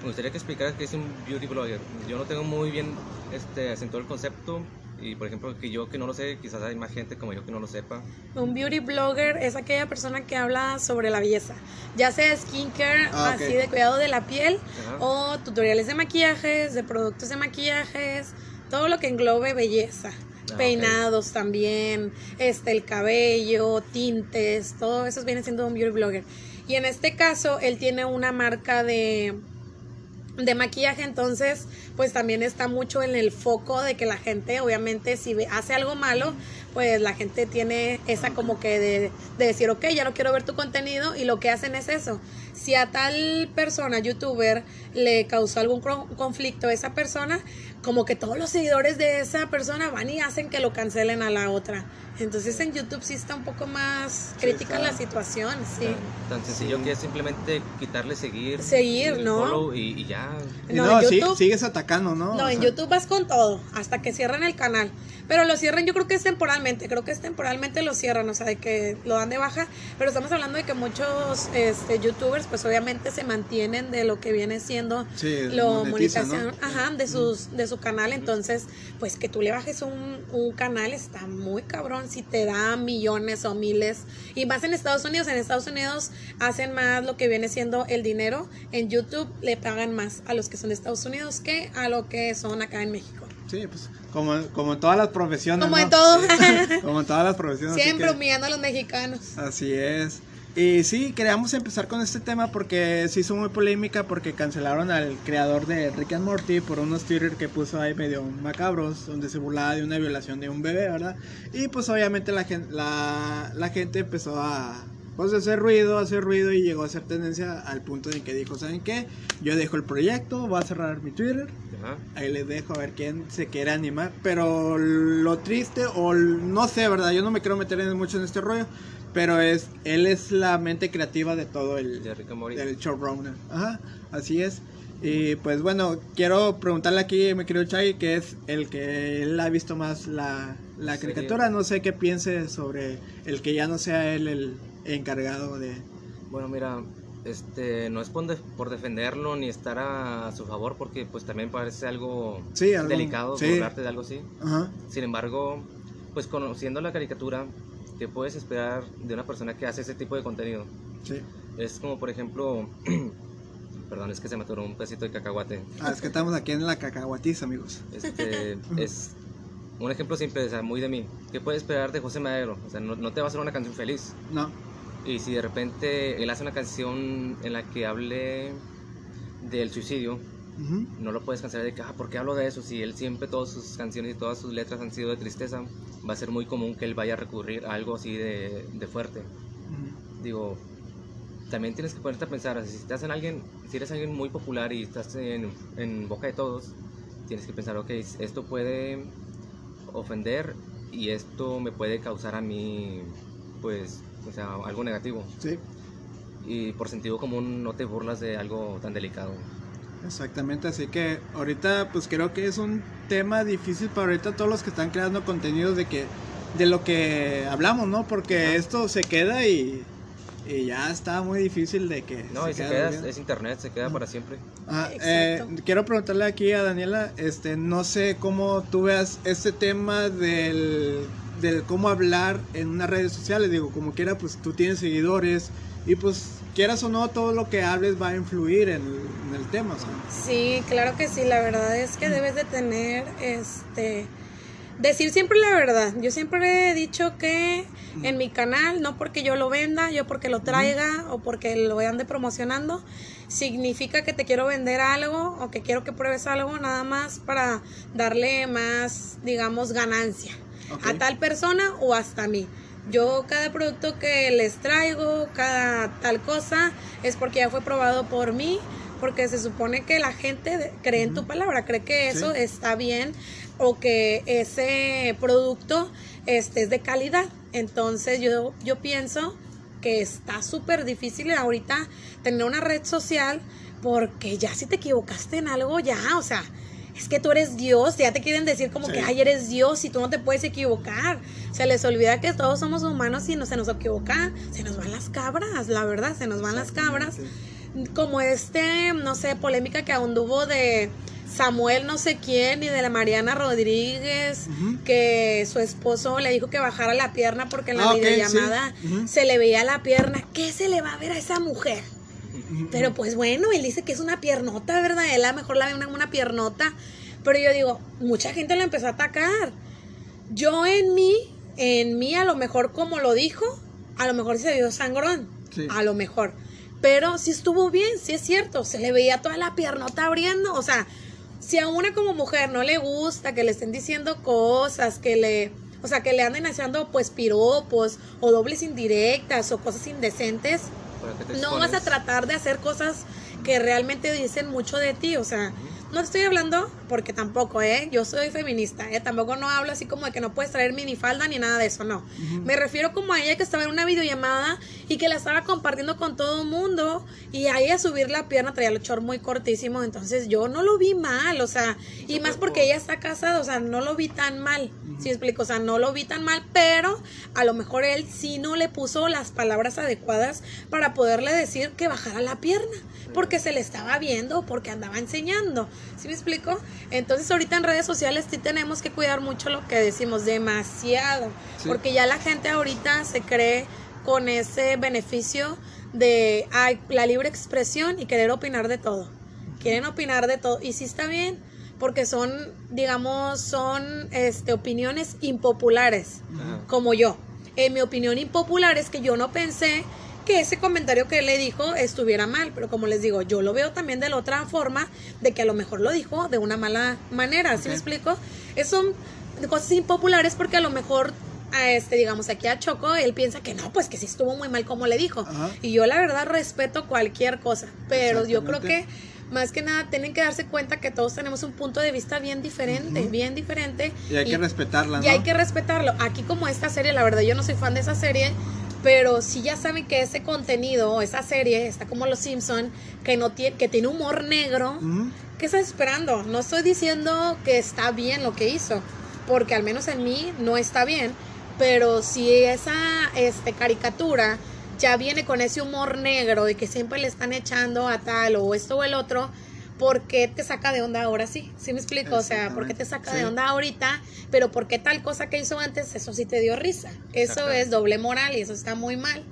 Speaker 1: Me gustaría que explicaras qué es un beauty blogger. Yo no tengo muy bien este, acentuado el concepto. Y por ejemplo, que yo que no lo sé, quizás hay más gente como yo que no lo sepa.
Speaker 2: Un beauty blogger es aquella persona que habla sobre la belleza, ya sea skincare,
Speaker 3: Ah, ok.
Speaker 2: así de cuidado de la piel,
Speaker 1: Ajá.
Speaker 2: o tutoriales de maquillajes, de productos de maquillajes, todo lo que englobe belleza.
Speaker 1: ok.
Speaker 2: peinados también, este, el cabello, tintes, todo eso viene siendo un beauty blogger. Y en este caso, él tiene una marca de, de maquillaje, entonces, pues también está mucho en el foco de que la gente, obviamente, si hace algo malo, pues la gente tiene esa como que de, de decir, ok, ya no quiero ver tu contenido, y lo que hacen es eso. Si a tal persona, youtuber, le causó algún conflicto a esa persona, como que todos los seguidores de esa persona van y hacen que lo cancelen a la otra. Entonces en YouTube sí está un poco más crítica
Speaker 3: está.
Speaker 2: la situación, sí.
Speaker 1: Tan, tan sencillo que es simplemente quitarle seguir.
Speaker 2: Seguir, ¿no?
Speaker 1: y, y ya.
Speaker 2: No,
Speaker 3: no,
Speaker 2: en
Speaker 3: sí-
Speaker 2: YouTube-
Speaker 3: sigues atacando, ¿no?
Speaker 2: No,
Speaker 3: O
Speaker 2: en
Speaker 3: sea,
Speaker 2: YouTube vas con todo, hasta que cierren el canal. Pero lo cierran, yo creo que es temporalmente, creo que es temporalmente lo cierran, o sea, de que lo dan de baja. Pero estamos hablando de que muchos este, youtubers, pues obviamente se mantienen de lo que viene siendo
Speaker 3: Sí,
Speaker 2: lo
Speaker 3: monetiza, ¿no?
Speaker 2: monetización ajá, de, sus, de su canal. Entonces, pues que tú le bajes un, un canal está muy cabrón si te da millones o miles. Y más en Estados Unidos, en Estados Unidos hacen más lo que viene siendo el dinero. En YouTube le pagan más a los que son de Estados Unidos que a lo que son acá en México.
Speaker 3: Sí, pues como, como en todas las profesiones.
Speaker 2: Como
Speaker 3: ¿no?
Speaker 2: en todo.
Speaker 3: Como en todas las profesiones.
Speaker 2: Siempre humillando a los mexicanos.
Speaker 3: Así es. Y sí, queríamos empezar con este tema porque se hizo muy polémica porque cancelaron al creador de Rick and Morty por unos Twitter que puso ahí medio macabros donde se burlaba de una violación de un bebé, ¿verdad? Y pues obviamente la la, la gente empezó a pues, hacer ruido, a hacer ruido y llegó a ser tendencia al punto en que dijo, ¿saben qué? Yo dejo el proyecto, voy a cerrar mi Twitter,
Speaker 1: Ajá.
Speaker 3: Ahí les dejo a ver quién se quiere animar. Pero lo triste, o no sé, ¿verdad? Yo no me quiero meter mucho en este rollo. Pero es, él es la mente creativa de todo el,
Speaker 1: De
Speaker 3: del showrunner. Ajá, así es. Y pues bueno, quiero preguntarle aquí a mi querido Chai, que es el que él ha visto más la, la
Speaker 1: Sí.
Speaker 3: caricatura. No sé qué piense sobre el que ya no sea él el encargado de...
Speaker 1: Bueno, mira, este, no es por, de- por defenderlo ni estar a su favor, porque pues también parece algo
Speaker 3: Sí, algo-
Speaker 1: delicado
Speaker 3: sí.
Speaker 1: burlarte de algo así.
Speaker 3: Ajá,
Speaker 1: Sin embargo, pues conociendo la caricatura, ¿qué puedes esperar de una persona que hace ese tipo de contenido?
Speaker 3: sí.
Speaker 1: Es como, por ejemplo, perdón, es que se me atoró un pedacito de cacahuate.
Speaker 3: Ah, es que estamos aquí en la cacahuatiza, amigos.
Speaker 1: Este, es un ejemplo simple, o sea, muy de mí. ¿Qué puedes esperar de José Madero? O sea, no, no te va a hacer una canción feliz.
Speaker 3: No,
Speaker 1: Y si de repente él hace una canción en la que hable del suicidio,
Speaker 3: ujú,
Speaker 1: no lo puedes cancelar de que, ah, ¿por qué hablo de eso? Si él siempre, todas sus canciones y todas sus letras han sido de tristeza, va a ser muy común que él vaya a recurrir a algo así de, de fuerte. Digo, también tienes que ponerte a pensar, si estás en alguien, si eres alguien muy popular y estás en, en boca de todos, tienes que pensar, ok, esto puede ofender y esto me puede causar a mí, pues, o sea, algo negativo.
Speaker 3: Sí.
Speaker 1: Y por sentido común no te burlas de algo tan delicado.
Speaker 3: Exactamente, así que ahorita pues creo que es un tema difícil para ahorita todos los que están creando contenidos de que de lo que hablamos, ¿no? Porque
Speaker 1: Ajá.
Speaker 3: esto se queda y, y ya está muy difícil de que
Speaker 1: No, y se queda, es internet, se queda para siempre.
Speaker 3: Ajá,
Speaker 2: Exacto.
Speaker 3: eh, quiero preguntarle aquí a Daniela, este, no sé cómo tú veas este tema del, del cómo hablar en unas redes sociales, digo, como quiera, pues tú tienes seguidores y pues quieras o no, todo lo que hables va a influir en, en el tema.
Speaker 2: Sí, claro que sí. La verdad es que debes de tener, este, decir siempre la verdad. Yo siempre he dicho que en mi canal, no porque yo lo venda, yo porque lo traiga o porque lo ande promocionando, significa que te quiero vender algo o que quiero que pruebes algo nada más para darle más, digamos, ganancia a tal persona o hasta a mí. Yo cada producto que les traigo, cada tal cosa, es porque ya fue probado por mí, porque se supone que la gente cree en tu palabra, cree que eso
Speaker 3: Sí.
Speaker 2: está bien o que ese producto este, es de calidad. Entonces yo, yo pienso que está súper difícil ahorita tener una red social porque ya si te equivocaste en algo, ya, o sea, es que tú eres Dios, ya te quieren decir como
Speaker 3: Sí.
Speaker 2: que, ay, eres Dios y tú no te puedes equivocar. Se les olvida que todos somos humanos y no se nos equivoca, se nos van las cabras, la verdad, se nos van las cabras. Como este, no sé, polémica que anduvo de Samuel no sé quién y de la Mariana Rodríguez, que su esposo le dijo que bajara la pierna porque en la
Speaker 3: Ah,
Speaker 2: videollamada
Speaker 3: sí.
Speaker 2: Se le veía la pierna. ¿Qué se le va a ver a esa mujer? Pero pues bueno, él dice que es una piernota, ¿verdad? Él a lo mejor la ve una, una piernota. Pero yo digo, mucha gente lo empezó a atacar. yo en mí, en mí a lo mejor como lo dijo, a lo mejor se vio sangrón,
Speaker 3: Sí.
Speaker 2: a lo mejor. Pero sí estuvo bien, sí es cierto, se le veía toda la piernota abriendo, o sea, si a una como mujer no le gusta que le estén diciendo cosas, que le, o sea, que le anden haciendo pues piropos o dobles indirectas o cosas indecentes,
Speaker 1: ¿Para qué te
Speaker 2: no vas a tratar de hacer cosas que realmente dicen mucho de ti, o sea, no estoy hablando porque tampoco, ¿eh? Yo soy feminista, ¿eh? Tampoco no hablo así como de que no puedes traer minifalda ni nada de eso, no. Me refiero como a ella que estaba en una videollamada y que la estaba compartiendo con todo el mundo y a ella subir la pierna traía el short muy cortísimo, entonces yo no lo vi mal, o sea, y más porque ella está casada, o sea, no lo vi tan mal, ¿sí me explico? O sea, no lo vi tan mal, pero a lo mejor él sí no le puso las palabras adecuadas para poderle decir que bajara la pierna, porque se le estaba viendo, porque andaba enseñando, ¿sí me explico? Entonces ahorita en redes sociales sí tenemos que cuidar mucho lo que decimos, demasiado,
Speaker 3: Sí.
Speaker 2: porque ya la gente ahorita se cree con ese beneficio de ay, la libre expresión y querer opinar de todo. Quieren opinar de todo y sí está bien, porque son, digamos, son este, opiniones impopulares,
Speaker 1: Ajá.
Speaker 2: como yo. En mi opinión impopular es que yo no pensé que ese comentario que él le dijo estuviera mal, pero como les digo, yo lo veo también de la otra forma, de que a lo mejor lo dijo de una mala manera, ¿sí me explico? Es son cosas impopulares porque a lo mejor a este digamos aquí a Choco él piensa que no pues que sí estuvo muy mal como le dijo
Speaker 3: Ajá.
Speaker 2: y yo la verdad respeto cualquier cosa pero yo creo que más que nada tienen que darse cuenta que todos tenemos un punto de vista bien diferente bien diferente
Speaker 3: Y hay que respetarla, ¿no?
Speaker 2: y hay que respetarlo. Aquí como esta serie, la verdad yo no soy fan de esa serie, pero si ya saben que ese contenido, esa serie, está como Los Simpson, que no tiene, que tiene humor negro. ¿qué estás esperando? No estoy diciendo que está bien lo que hizo, porque al menos en mí no está bien, pero si esa este, caricatura ya viene con ese humor negro y que siempre le están echando a tal o esto o el otro, ¿por qué te saca de onda ahora sí? ¿Sí me explico? O sea, ¿por qué te saca
Speaker 3: Sí.
Speaker 2: de onda ahorita? Pero ¿por qué tal cosa que hizo antes, eso sí te dio risa? Eso es doble moral y eso está muy mal.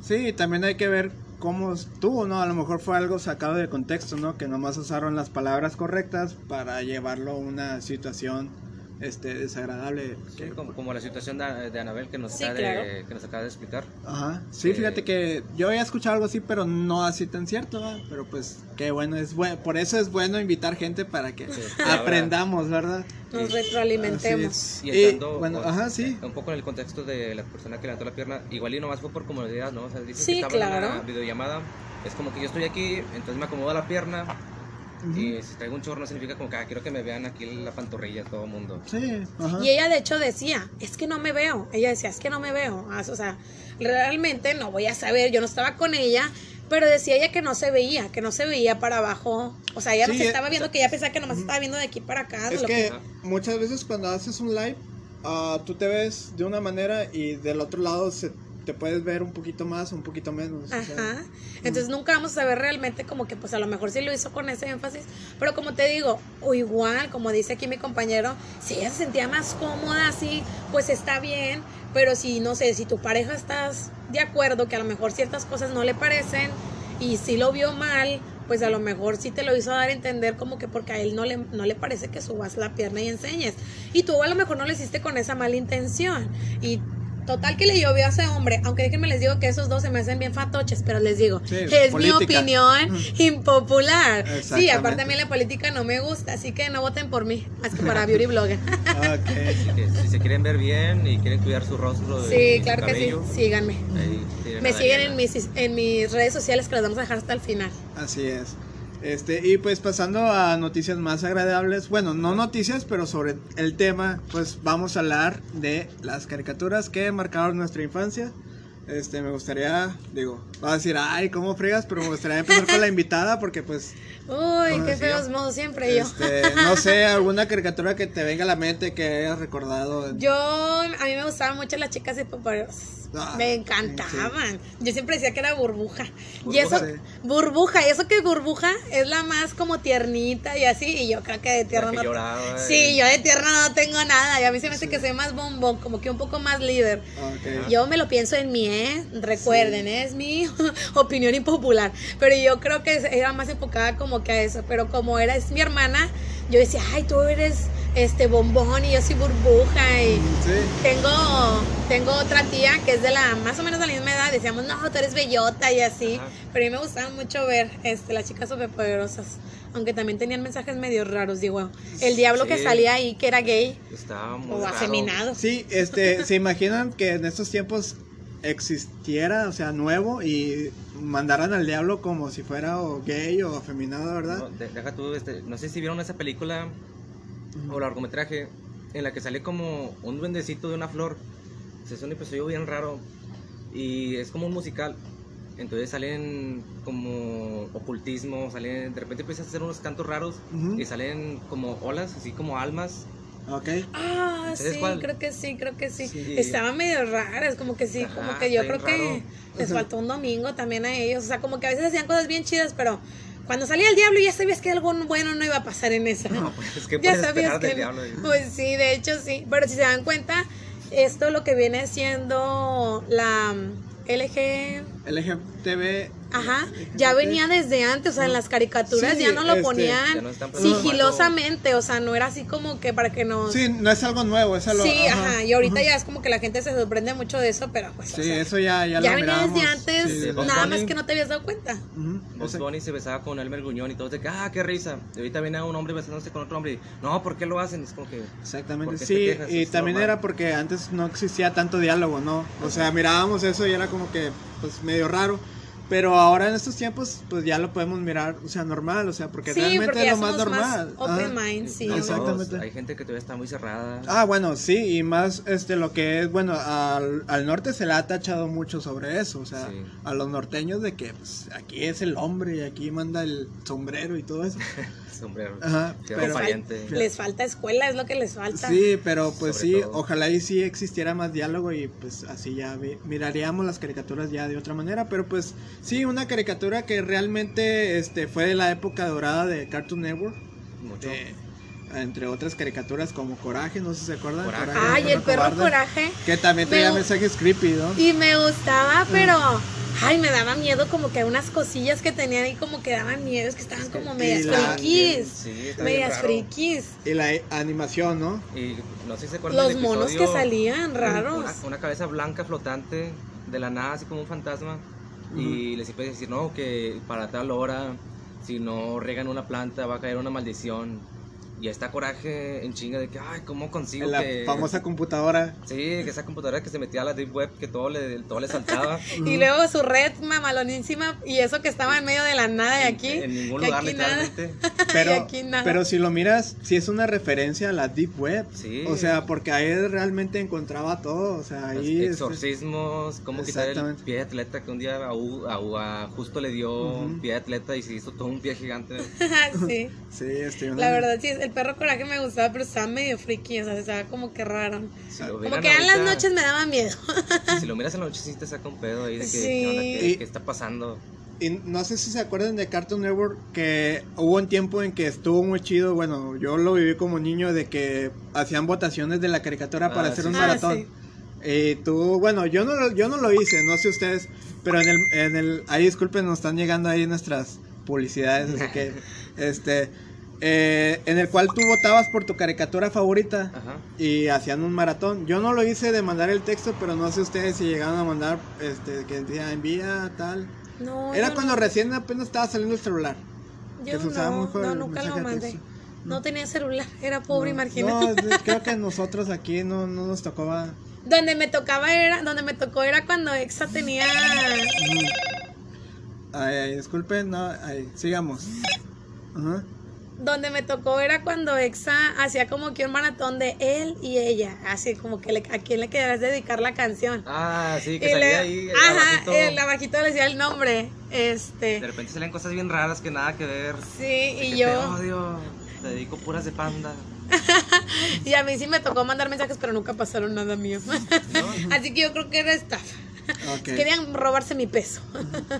Speaker 3: Sí, también hay que ver cómo estuvo, ¿no? A lo mejor fue algo sacado de contexto, ¿no? Que nomás usaron las palabras correctas para llevarlo a una situación este, desagradable.
Speaker 1: Sí, como, como la situación de, de Anabel que nos,
Speaker 2: Sí,
Speaker 1: acaba de,
Speaker 2: claro.
Speaker 1: que nos acaba de explicar.
Speaker 3: Ajá. Sí,
Speaker 1: Eh,
Speaker 3: fíjate que yo había escuchado algo así, pero no así tan cierto, ¿verdad? Pero pues, qué bueno, es bueno. Por eso es bueno invitar gente para que
Speaker 1: Sí.
Speaker 3: aprendamos, ¿verdad?
Speaker 2: Nos
Speaker 1: Sí.
Speaker 2: retroalimentemos.
Speaker 1: Y.
Speaker 3: Y,
Speaker 1: entrando
Speaker 3: bueno,
Speaker 1: con-
Speaker 3: ajá, sí.
Speaker 1: un poco en el contexto de la persona que levantó la pierna, igual y nomás fue por comodidad, ¿no? O sea, dice
Speaker 2: Sí,
Speaker 1: que estaba en
Speaker 2: claro.
Speaker 1: una videollamada, es como que yo estoy aquí, entonces me acomodo la pierna Y si traigo un chorro no significa como que ah, quiero que me vean aquí la pantorrilla todo el mundo.
Speaker 3: Sí, ajá.
Speaker 2: Y ella de hecho decía, es que no me veo. Ella decía, es que no me veo. Ah, O sea, realmente no voy a saber, yo no estaba con ella, pero decía ella que no se veía, que no se veía para abajo. O sea, ella no se
Speaker 3: eh,
Speaker 2: estaba viendo,
Speaker 3: o sea,
Speaker 2: que ella pensaba que nomás estaba viendo de aquí para acá.
Speaker 3: Es
Speaker 2: lo
Speaker 3: que muchas veces cuando haces un live, ah, tú te ves de una manera y del otro lado se, te puedes ver un poquito más un poquito menos. o sea.
Speaker 2: Ajá. Entonces nunca vamos a saber realmente como que pues a lo mejor sí lo hizo con ese énfasis, pero como te digo, o igual, como dice aquí mi compañero, si ella se sentía más cómoda así, pues está bien, pero si no sé, si tu pareja estás de acuerdo que a lo mejor ciertas cosas no le parecen y si lo vio mal, pues a lo mejor sí te lo hizo dar a entender como que porque a él no le, no le parece que subas la pierna y enseñes. Y tú a lo mejor no lo hiciste con esa mala intención. Y total que le llovió a ese hombre, aunque déjenme les digo que esos dos se me hacen bien fatoches, pero les digo,
Speaker 3: Sí,
Speaker 2: es
Speaker 3: política.
Speaker 2: mi opinión impopular. Sí, aparte a mí la política no me gusta, así que no voten por mí, más que para beauty blogger.
Speaker 3: Ok.
Speaker 1: Así que si se quieren ver bien y quieren cuidar su rostro y
Speaker 2: sí,
Speaker 1: su
Speaker 2: claro que sí, síganme. Me siguen en mis, en mis redes sociales que las vamos a dejar hasta el final.
Speaker 3: Así es. Este, y pues pasando a noticias más agradables, bueno, no noticias, pero sobre el tema, pues vamos a hablar de las caricaturas que marcaron nuestra infancia. Este, me gustaría, digo, va a decir, ay, ¿cómo fregas? Pero me gustaría empezar con la invitada porque pues,
Speaker 2: Uy, qué feos modos siempre yo.
Speaker 3: este, no sé, alguna caricatura que te venga a la mente que hayas recordado.
Speaker 2: Yo, a mí me gustaban mucho las chicas hipopoderosas.
Speaker 3: Ah,
Speaker 2: me encantaban. Yo siempre decía que era burbuja. y
Speaker 3: Burbuja,
Speaker 2: eso,
Speaker 3: sí.
Speaker 2: burbuja, y eso que burbuja es la más como tiernita y así. Y yo creo que de tierna no.
Speaker 1: lloraba
Speaker 2: Sí,
Speaker 1: y-
Speaker 2: yo de tierna no tengo nada. Y a mí se me hace que soy más bombón, como que un poco más líder. Yo me lo pienso en mí, ¿eh? Recuerden, ¿eh? es mi opinión impopular. Pero yo creo que era más enfocada como que a eso. Pero como era, es mi hermana, yo decía, ay, tú eres este bombón y yo soy burbuja y
Speaker 3: Sí.
Speaker 2: tengo tengo otra tía que es de la más o menos de la misma edad, decíamos, "No, tú eres bellota" y así,
Speaker 1: Ajá.
Speaker 2: pero a mí me gustaba mucho ver este las chicas superpoderosas, aunque también tenían mensajes medio raros, digo, el diablo que
Speaker 1: Sí.
Speaker 2: salía ahí que era gay
Speaker 1: Estaba muy
Speaker 2: o
Speaker 1: raro.
Speaker 2: afeminado.
Speaker 3: Sí, este, ¿se imaginan que en estos tiempos existiera, o sea, nuevo y mandaran al diablo como si fuera o gay o afeminado, verdad?
Speaker 1: No, de- deja tú, este, no sé si vieron esa película o largometraje en la que sale como un duendecito de una flor. Es un episodio bien raro y es como un musical. Entonces salen como ocultismo, salen, de repente empiezan a hacer unos cantos raros
Speaker 3: Ujú.
Speaker 1: y salen como olas, así como almas.
Speaker 3: Ok.
Speaker 2: Ah,
Speaker 1: ¿Sabes
Speaker 2: sí,
Speaker 1: cuál?
Speaker 2: creo que sí, creo que sí.
Speaker 1: Sí.
Speaker 2: Estaba medio raras, como que sí,
Speaker 1: Ajá,
Speaker 2: como que yo creo
Speaker 1: bien
Speaker 2: que
Speaker 1: raro.
Speaker 2: les faltó un domingo también a ellos. O sea, como que a veces hacían cosas bien chidas, pero cuando salía el diablo ya sabías que algo bueno no iba a pasar en esa.
Speaker 1: No, pues es que
Speaker 2: ya sabías que
Speaker 1: del diablo.
Speaker 2: Pues sí, de hecho sí. Pero si se dan cuenta, esto lo que viene siendo la LG.
Speaker 3: LGTB.
Speaker 2: Ajá, ya venía desde antes, o sea, en las caricaturas
Speaker 3: Sí,
Speaker 2: ya no lo
Speaker 3: este,
Speaker 2: ponían
Speaker 1: no
Speaker 2: sigilosamente, o sea, no era así como que para que nos...
Speaker 3: Sí, no es algo nuevo, es algo.
Speaker 2: Sí, ajá, y ahorita ya es como que la gente se sorprende mucho de eso, pero pues, o
Speaker 3: Sí,
Speaker 2: sea,
Speaker 3: eso ya, ya,
Speaker 2: ya,
Speaker 3: lo
Speaker 2: venía desde antes,
Speaker 3: Sí,
Speaker 2: nada
Speaker 1: Bunny.
Speaker 2: más que no te habías dado cuenta.
Speaker 1: Bugs
Speaker 3: exacto.
Speaker 1: Bunny se besaba con Elmer Guñón y todos de que, ah, qué risa. Y ahorita viene un hombre besándose con otro hombre y, no, ¿por qué lo hacen? Es como que,
Speaker 3: Exactamente,
Speaker 1: ¿Por qué te
Speaker 3: sí,
Speaker 1: quejas?
Speaker 3: y también
Speaker 1: normal.
Speaker 3: era porque antes no existía tanto diálogo, ¿no? O sea, mirábamos eso y era como que, pues, medio raro. Pero ahora en estos tiempos, pues ya lo podemos mirar, o sea, normal, o sea, porque
Speaker 2: sí,
Speaker 3: realmente
Speaker 2: porque
Speaker 3: es lo más normal.
Speaker 2: más open
Speaker 3: Ajá.
Speaker 2: mind, sí.
Speaker 1: no
Speaker 2: obvio.
Speaker 1: todos.
Speaker 3: Exactamente.
Speaker 1: Hay gente que todavía está muy cerrada.
Speaker 3: Ah, bueno, sí, y más este lo que es, bueno, al, al norte se le ha tachado mucho sobre eso, o sea,
Speaker 1: Sí.
Speaker 3: a los norteños de que pues, aquí es el hombre y aquí manda el sombrero y todo eso. Ajá, pero-.
Speaker 2: Les falta escuela, es lo que les falta.
Speaker 3: Sí, pero pues
Speaker 1: Sobre
Speaker 3: sí,
Speaker 1: todo.
Speaker 3: ojalá y sí existiera más diálogo y pues así ya miraríamos las caricaturas ya de otra manera, pero pues sí, una caricatura que realmente este fue de la época dorada de Cartoon Network,
Speaker 1: Mucho.
Speaker 3: de- entre otras caricaturas como Coraje, no sé si se acuerdan.
Speaker 1: Coraje.
Speaker 2: Ay, el perro
Speaker 3: cobarde,
Speaker 2: coraje.
Speaker 3: Que también
Speaker 2: Me
Speaker 3: traía
Speaker 2: gu-
Speaker 3: mensajes creepy, ¿no?
Speaker 2: Y me gustaba, pero. Ay, me daba miedo como que unas cosillas que tenían ahí como que daban miedo, es que estaban como medias
Speaker 3: la-
Speaker 2: frikis.
Speaker 1: Sí,
Speaker 2: Medias frikis.
Speaker 3: Y la animación, ¿no?
Speaker 1: Y no sé si se acuerdan
Speaker 2: Los monos que salían raros.
Speaker 1: Una, una cabeza blanca flotante de la nada, así como un fantasma. Y les iba a decir, no, que para tal hora, si no regan una planta, va a caer una maldición. Y está coraje en chinga de que, ay, ¿cómo consigo
Speaker 3: En la
Speaker 1: que.
Speaker 3: famosa computadora.
Speaker 1: Sí, que esa computadora que se metía a la Deep Web, que todo le, todo le saltaba.
Speaker 2: Y luego su red mamalonísima y eso que estaba en medio de la nada y aquí.
Speaker 1: En ningún
Speaker 2: y
Speaker 1: lugar,
Speaker 2: aquí nada.
Speaker 1: literalmente.
Speaker 3: Pero,
Speaker 2: Y aquí nada.
Speaker 3: pero si lo miras, sí es una referencia a la Deep Web.
Speaker 1: Sí.
Speaker 3: O sea, porque ahí realmente encontraba todo. O sea, ahí. este,
Speaker 1: Exorcismos, cómo quitar el pie de atleta que un día a, U- a U- a justo le dio
Speaker 3: Ujú.
Speaker 1: un pie de atleta y se hizo todo un pie gigante.
Speaker 2: sí.
Speaker 3: Sí, este, una-
Speaker 2: La verdad, sí, el perro coraje me gustaba, pero estaba medio friki, o sea, estaba como que raro.
Speaker 1: Si lo
Speaker 2: Como que en las noches me daba miedo.
Speaker 1: Si lo miras en la noche sí te saca un pedo ahí de que
Speaker 2: Sí.
Speaker 1: ¿qué, onda? ¿Qué-
Speaker 3: Y-
Speaker 1: qué está pasando.
Speaker 3: Y no sé si se acuerdan de Cartoon Network que hubo un tiempo en que estuvo muy chido. Bueno, yo lo viví como niño de que hacían votaciones de la caricatura
Speaker 1: Ah,
Speaker 3: para hacer
Speaker 1: sí.
Speaker 3: un
Speaker 2: Ah,
Speaker 3: maratón.
Speaker 2: sí.
Speaker 3: Y tú, bueno, yo no, lo- yo no lo hice, no sé ustedes, pero en el, en el, ahí disculpen, nos están llegando ahí nuestras publicidades, así que, este, eh, en el cual tú votabas por tu caricatura favorita
Speaker 1: Ajá.
Speaker 3: y hacían un maratón. Yo no lo hice de mandar el texto, pero no sé ustedes si llegaron a mandar, este, que decía envía tal.
Speaker 2: No,
Speaker 3: Era cuando
Speaker 2: no,
Speaker 3: recién apenas estaba saliendo el celular.
Speaker 2: yo
Speaker 3: que se usaba
Speaker 2: no, no, nunca lo mandé. No tenía celular, era pobre,
Speaker 3: No,
Speaker 2: imagínate.
Speaker 3: No, de- creo que nosotros aquí no, no nos tocaba.
Speaker 2: Donde me tocaba era, donde me tocó era cuando Exa tenía
Speaker 3: Ay, ay, disculpen, no, ay, sigamos. Ajá.
Speaker 2: Donde me tocó era cuando Exa hacía como que un maratón de él y ella, así como que le- a quién le querías dedicar la canción.
Speaker 1: Ah, sí, que
Speaker 2: Y
Speaker 1: salía
Speaker 2: le-
Speaker 1: ahí.
Speaker 2: ajá,
Speaker 1: abajito.
Speaker 2: el abajito le decía el nombre,
Speaker 1: De
Speaker 2: este,
Speaker 1: repente salen cosas bien raras que nada que ver.
Speaker 2: sí,
Speaker 1: De que
Speaker 2: y
Speaker 1: Te
Speaker 2: yo,
Speaker 1: odio. Te dedico puras de panda.
Speaker 2: y a mí sí me tocó mandar mensajes, pero nunca pasaron nada mío.
Speaker 1: ¿no?
Speaker 2: Así que yo creo que era estafa. Querían robarse mi peso.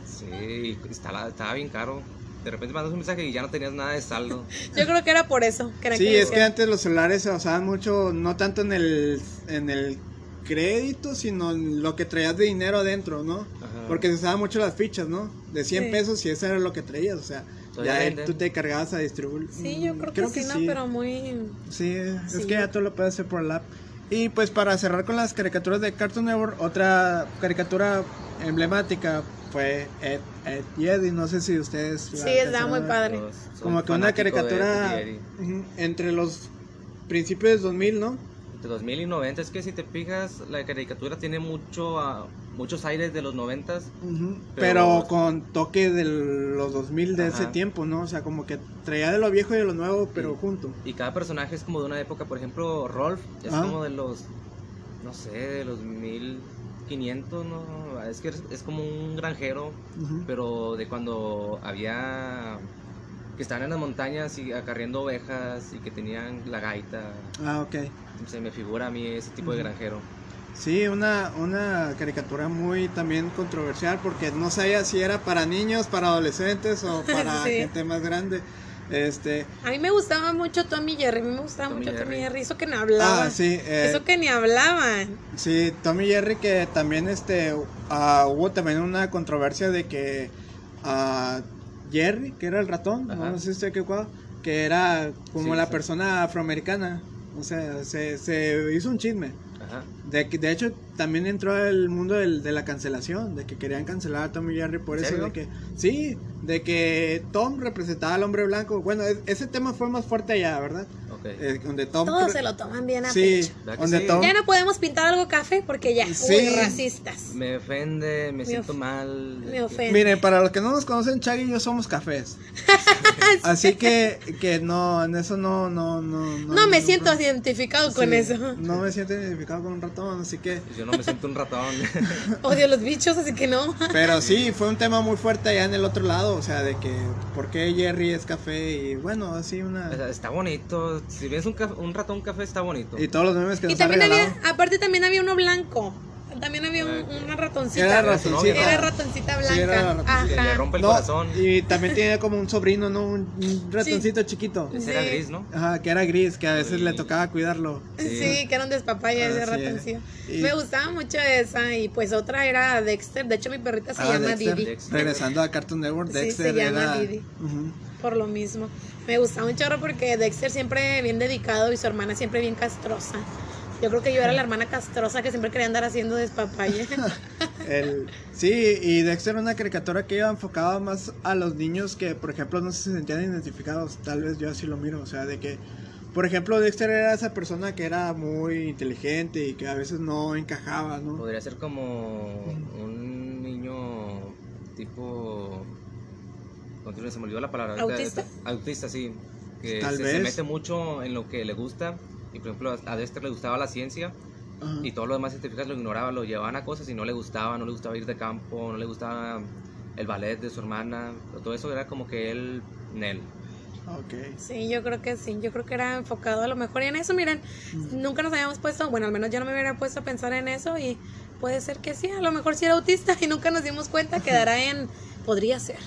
Speaker 1: Sí, estaba, estaba bien caro. De repente mandas un mensaje y ya no tenías nada de saldo.
Speaker 2: Yo creo que era por eso. Que era
Speaker 3: Sí,
Speaker 2: que
Speaker 3: es que antes los celulares se basaban mucho, no tanto en el, en el crédito, sino en lo que traías de dinero adentro, ¿no?
Speaker 1: Ajá.
Speaker 3: Porque se usaban mucho las fichas, ¿no? De 100
Speaker 2: Sí.
Speaker 3: pesos y eso era lo que traías, o sea,
Speaker 1: Todavía
Speaker 3: Ya tú te cargabas a distribuir.
Speaker 2: Sí, yo
Speaker 3: Mm,
Speaker 2: creo, que, sí, ¿no? Pero muy...
Speaker 3: Sí,
Speaker 2: Sí.
Speaker 3: es que ya tú lo puedes hacer por el app. Y pues para cerrar con las caricaturas de Cartoon Network, otra caricatura emblemática fue Ed, Ed y Eddie. No sé si ustedes.
Speaker 2: Sí, está muy padre.
Speaker 3: Como que una
Speaker 1: de
Speaker 3: caricatura entre los principios de 2000, ¿no?
Speaker 1: De 2000 y 90, es que si te fijas, la caricatura tiene mucho ah, muchos aires de los 90
Speaker 3: Ujú, Pero,
Speaker 1: Pero-
Speaker 3: con toque de los 2000 de ese tiempo, ¿no? O sea, como que traía de lo viejo y de lo nuevo, pero junto.
Speaker 1: y cada personaje es como de una época, por ejemplo, Rolf es
Speaker 3: Ah.
Speaker 1: como de los, no sé, de los 1500, ¿no? Es que es, como un granjero,
Speaker 3: Ujú.
Speaker 1: pero de cuando había, que estaban en las montañas y acarreando ovejas y que tenían la gaita,
Speaker 3: Ah, ok.
Speaker 1: se me figura a mí ese tipo de
Speaker 3: Ujú.
Speaker 1: granjero.
Speaker 3: Sí, una, una caricatura muy también controversial porque no sabía si era para niños, para adolescentes o para
Speaker 2: Sí.
Speaker 3: gente más grande. Este,
Speaker 2: A mí me gustaba mucho Tommy Jerry, a mí me gustaba
Speaker 1: Tommy
Speaker 2: mucho Tommy
Speaker 1: Jerry.
Speaker 2: Jerry, eso que no hablaban.
Speaker 3: ah, sí, eh,
Speaker 2: Eso que ni hablaban.
Speaker 3: sí, Tommy Jerry que también este ah, hubo también una controversia de que ah, Jerry, que era el ratón,
Speaker 1: Ajá.
Speaker 3: no sé si usted qué cuál, que era como
Speaker 1: Sí,
Speaker 3: la
Speaker 1: sí.
Speaker 3: persona afroamericana. O sea, se, se hizo un chisme.
Speaker 1: Ajá.
Speaker 3: De, que- de hecho, también entró el mundo del- de la cancelación, de que querían cancelar a Tom y Jerry por
Speaker 1: ¿En
Speaker 3: eso, de que, sí, de que Tom representaba al hombre blanco. Bueno, es- ese tema fue más fuerte allá, ¿verdad? Eh, donde Tom...
Speaker 2: Todos se lo toman bien a
Speaker 3: Sí,
Speaker 2: pecho.
Speaker 1: ¿Verdad que
Speaker 3: donde
Speaker 1: sí?
Speaker 3: Tom...
Speaker 2: Ya no podemos pintar algo café porque ya,
Speaker 3: Sí.
Speaker 2: uy, racistas.
Speaker 1: Me ofende, me,
Speaker 2: Me
Speaker 1: siento
Speaker 2: of-
Speaker 1: mal.
Speaker 2: Me ofende.
Speaker 3: Miren, para los que no nos conocen, Chaggy y yo somos cafés. Así que, que no, en eso no, no, no.
Speaker 2: No me siento identificado con eso.
Speaker 3: No me siento identificado con un ratón, así que...
Speaker 1: Pues Yo no me siento un ratón.
Speaker 2: Odio los bichos, así que no.
Speaker 3: Pero sí, fue un tema muy fuerte allá en el otro lado, o sea, de que por qué Jerry es café y bueno, así una...
Speaker 1: O sea, está bonito. Si ves un, caf- un ratón café, está bonito.
Speaker 3: Y todos los memes que
Speaker 2: Y
Speaker 3: nos
Speaker 2: también
Speaker 3: regalado.
Speaker 2: había, aparte también había uno blanco. También había un-
Speaker 1: Ah,
Speaker 2: una ratoncita.
Speaker 3: Era ratoncita.
Speaker 2: Era ratoncita blanca.
Speaker 3: Sí, era la ratoncita.
Speaker 1: Que le rompe el
Speaker 3: No,
Speaker 1: corazón.
Speaker 3: y también tenía como un sobrino, ¿no? Un, un ratoncito chiquito.
Speaker 1: Ese era
Speaker 2: Sí.
Speaker 1: gris, ¿no?
Speaker 3: Ajá, que era gris, que a veces
Speaker 1: Sí.
Speaker 3: le tocaba cuidarlo.
Speaker 2: Sí,
Speaker 1: Sí.
Speaker 2: que era un despapaya ese
Speaker 3: Así es.
Speaker 2: ratoncillo.
Speaker 3: Y-
Speaker 2: Me gustaba mucho esa y pues otra era Dexter. De hecho mi perrita se
Speaker 3: Ah,
Speaker 2: llama
Speaker 3: Dexter.
Speaker 2: Didi.
Speaker 1: Dexter.
Speaker 3: Regresando a Cartoon Network,
Speaker 2: Sí,
Speaker 3: Dexter
Speaker 2: se llama
Speaker 3: era...
Speaker 2: Didi.
Speaker 3: Ujú.
Speaker 2: Por lo mismo. Me gustaba un chorro porque Dexter siempre bien dedicado y su hermana siempre bien castrosa. Yo creo que yo era la hermana castrosa que siempre quería andar haciendo despapalle.
Speaker 3: El, sí, y Dexter era una caricatura que iba enfocada más a los niños que, por ejemplo, no se sentían identificados. Tal vez yo así lo miro, o sea, de que, por ejemplo, Dexter era esa persona que era muy inteligente y que a veces no encajaba, ¿no?
Speaker 1: Podría ser como un niño tipo. Continúe, se me olvidó la palabra.
Speaker 2: ¿Autista?
Speaker 1: Autista, sí. Que
Speaker 3: Tal
Speaker 1: se,
Speaker 3: vez.
Speaker 1: se mete mucho en lo que le gusta. Y por ejemplo, a Dexter le gustaba la ciencia.
Speaker 3: Ajá.
Speaker 1: Y todo lo demás científicas lo ignoraba, lo llevaban a cosas y no le gustaba, no le gustaba ir de campo, no le gustaba el ballet de su hermana, pero todo eso era como que él, Nel.
Speaker 3: Ok.
Speaker 2: Sí, yo creo que sí. Yo creo que era enfocado a lo mejor y en eso. Miren, nunca nos habíamos puesto, bueno, al menos yo no me hubiera puesto a pensar en eso y puede ser que sí. A lo mejor sí era autista y nunca nos dimos cuenta. Quedará en. Podría ser.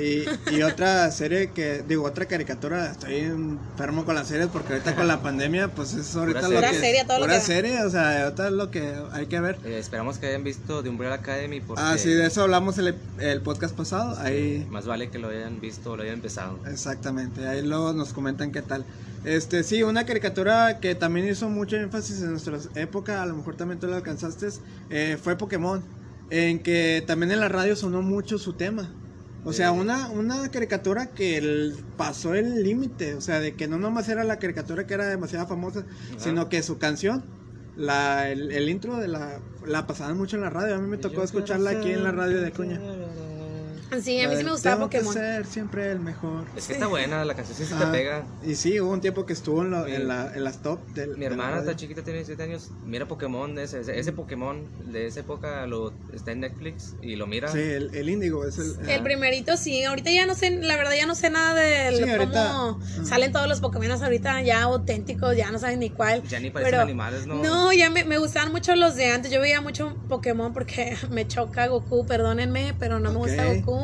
Speaker 3: Y, y otra serie que, digo, otra caricatura, estoy enfermo con las series porque ahorita con la pandemia, pues es ahorita
Speaker 1: Pura
Speaker 3: lo
Speaker 1: serie.
Speaker 3: que...
Speaker 2: Pura serie, todo lo
Speaker 3: pura
Speaker 2: que
Speaker 3: serie, o sea, ahorita es lo que hay que ver.
Speaker 1: Eh, esperamos que hayan visto The Umbrella Academy porque
Speaker 3: Ah, sí, de eso hablamos el, el podcast pasado, ahí...
Speaker 1: más vale que lo hayan visto o lo hayan empezado.
Speaker 3: Exactamente, ahí luego nos comentan qué tal. Este, sí, una caricatura que también hizo mucho énfasis en nuestra época, a lo mejor también tú la alcanzaste, eh, fue Pokémon, en que también en la radio sonó mucho su tema. O sea, una, una caricatura que el- pasó el límite, o sea, de que no nomás era la caricatura que era demasiado famosa, sino que su canción, la, el, el intro de la, la pasaban mucho en la radio, a mí me tocó escucharla aquí en la radio de Cuña.
Speaker 2: Sí, a mí sí me gustaba
Speaker 3: "Tengo que
Speaker 2: Pokémon.
Speaker 3: ser siempre el mejor.
Speaker 1: Es que está buena, la canción sí se te
Speaker 3: Ajá.
Speaker 1: pega.
Speaker 3: Y sí, hubo un tiempo que estuvo en, lo-
Speaker 1: Mi-
Speaker 3: en, la, en las top del.
Speaker 1: Mi
Speaker 3: de la
Speaker 1: hermana está chiquita, tiene 7 años, mira Pokémon, ese, ese, ese Pokémon de esa época lo, está en Netflix y lo mira.
Speaker 3: Sí, el, el índigo es el.
Speaker 2: El primerito sí, ahorita ya no sé, la verdad ya no sé nada de
Speaker 3: Sí,
Speaker 2: cómo
Speaker 3: ahorita-
Speaker 2: salen todos los Pokémon ahorita ya auténticos, ya no saben ni cuál.
Speaker 1: Ya ni parecen
Speaker 2: Pero-
Speaker 1: animales, ¿no?
Speaker 2: No, ya me, me gustaban mucho los de antes. Yo veía mucho Pokémon porque me choca Goku, perdónenme, pero no me gusta
Speaker 3: Ok.
Speaker 2: Goku.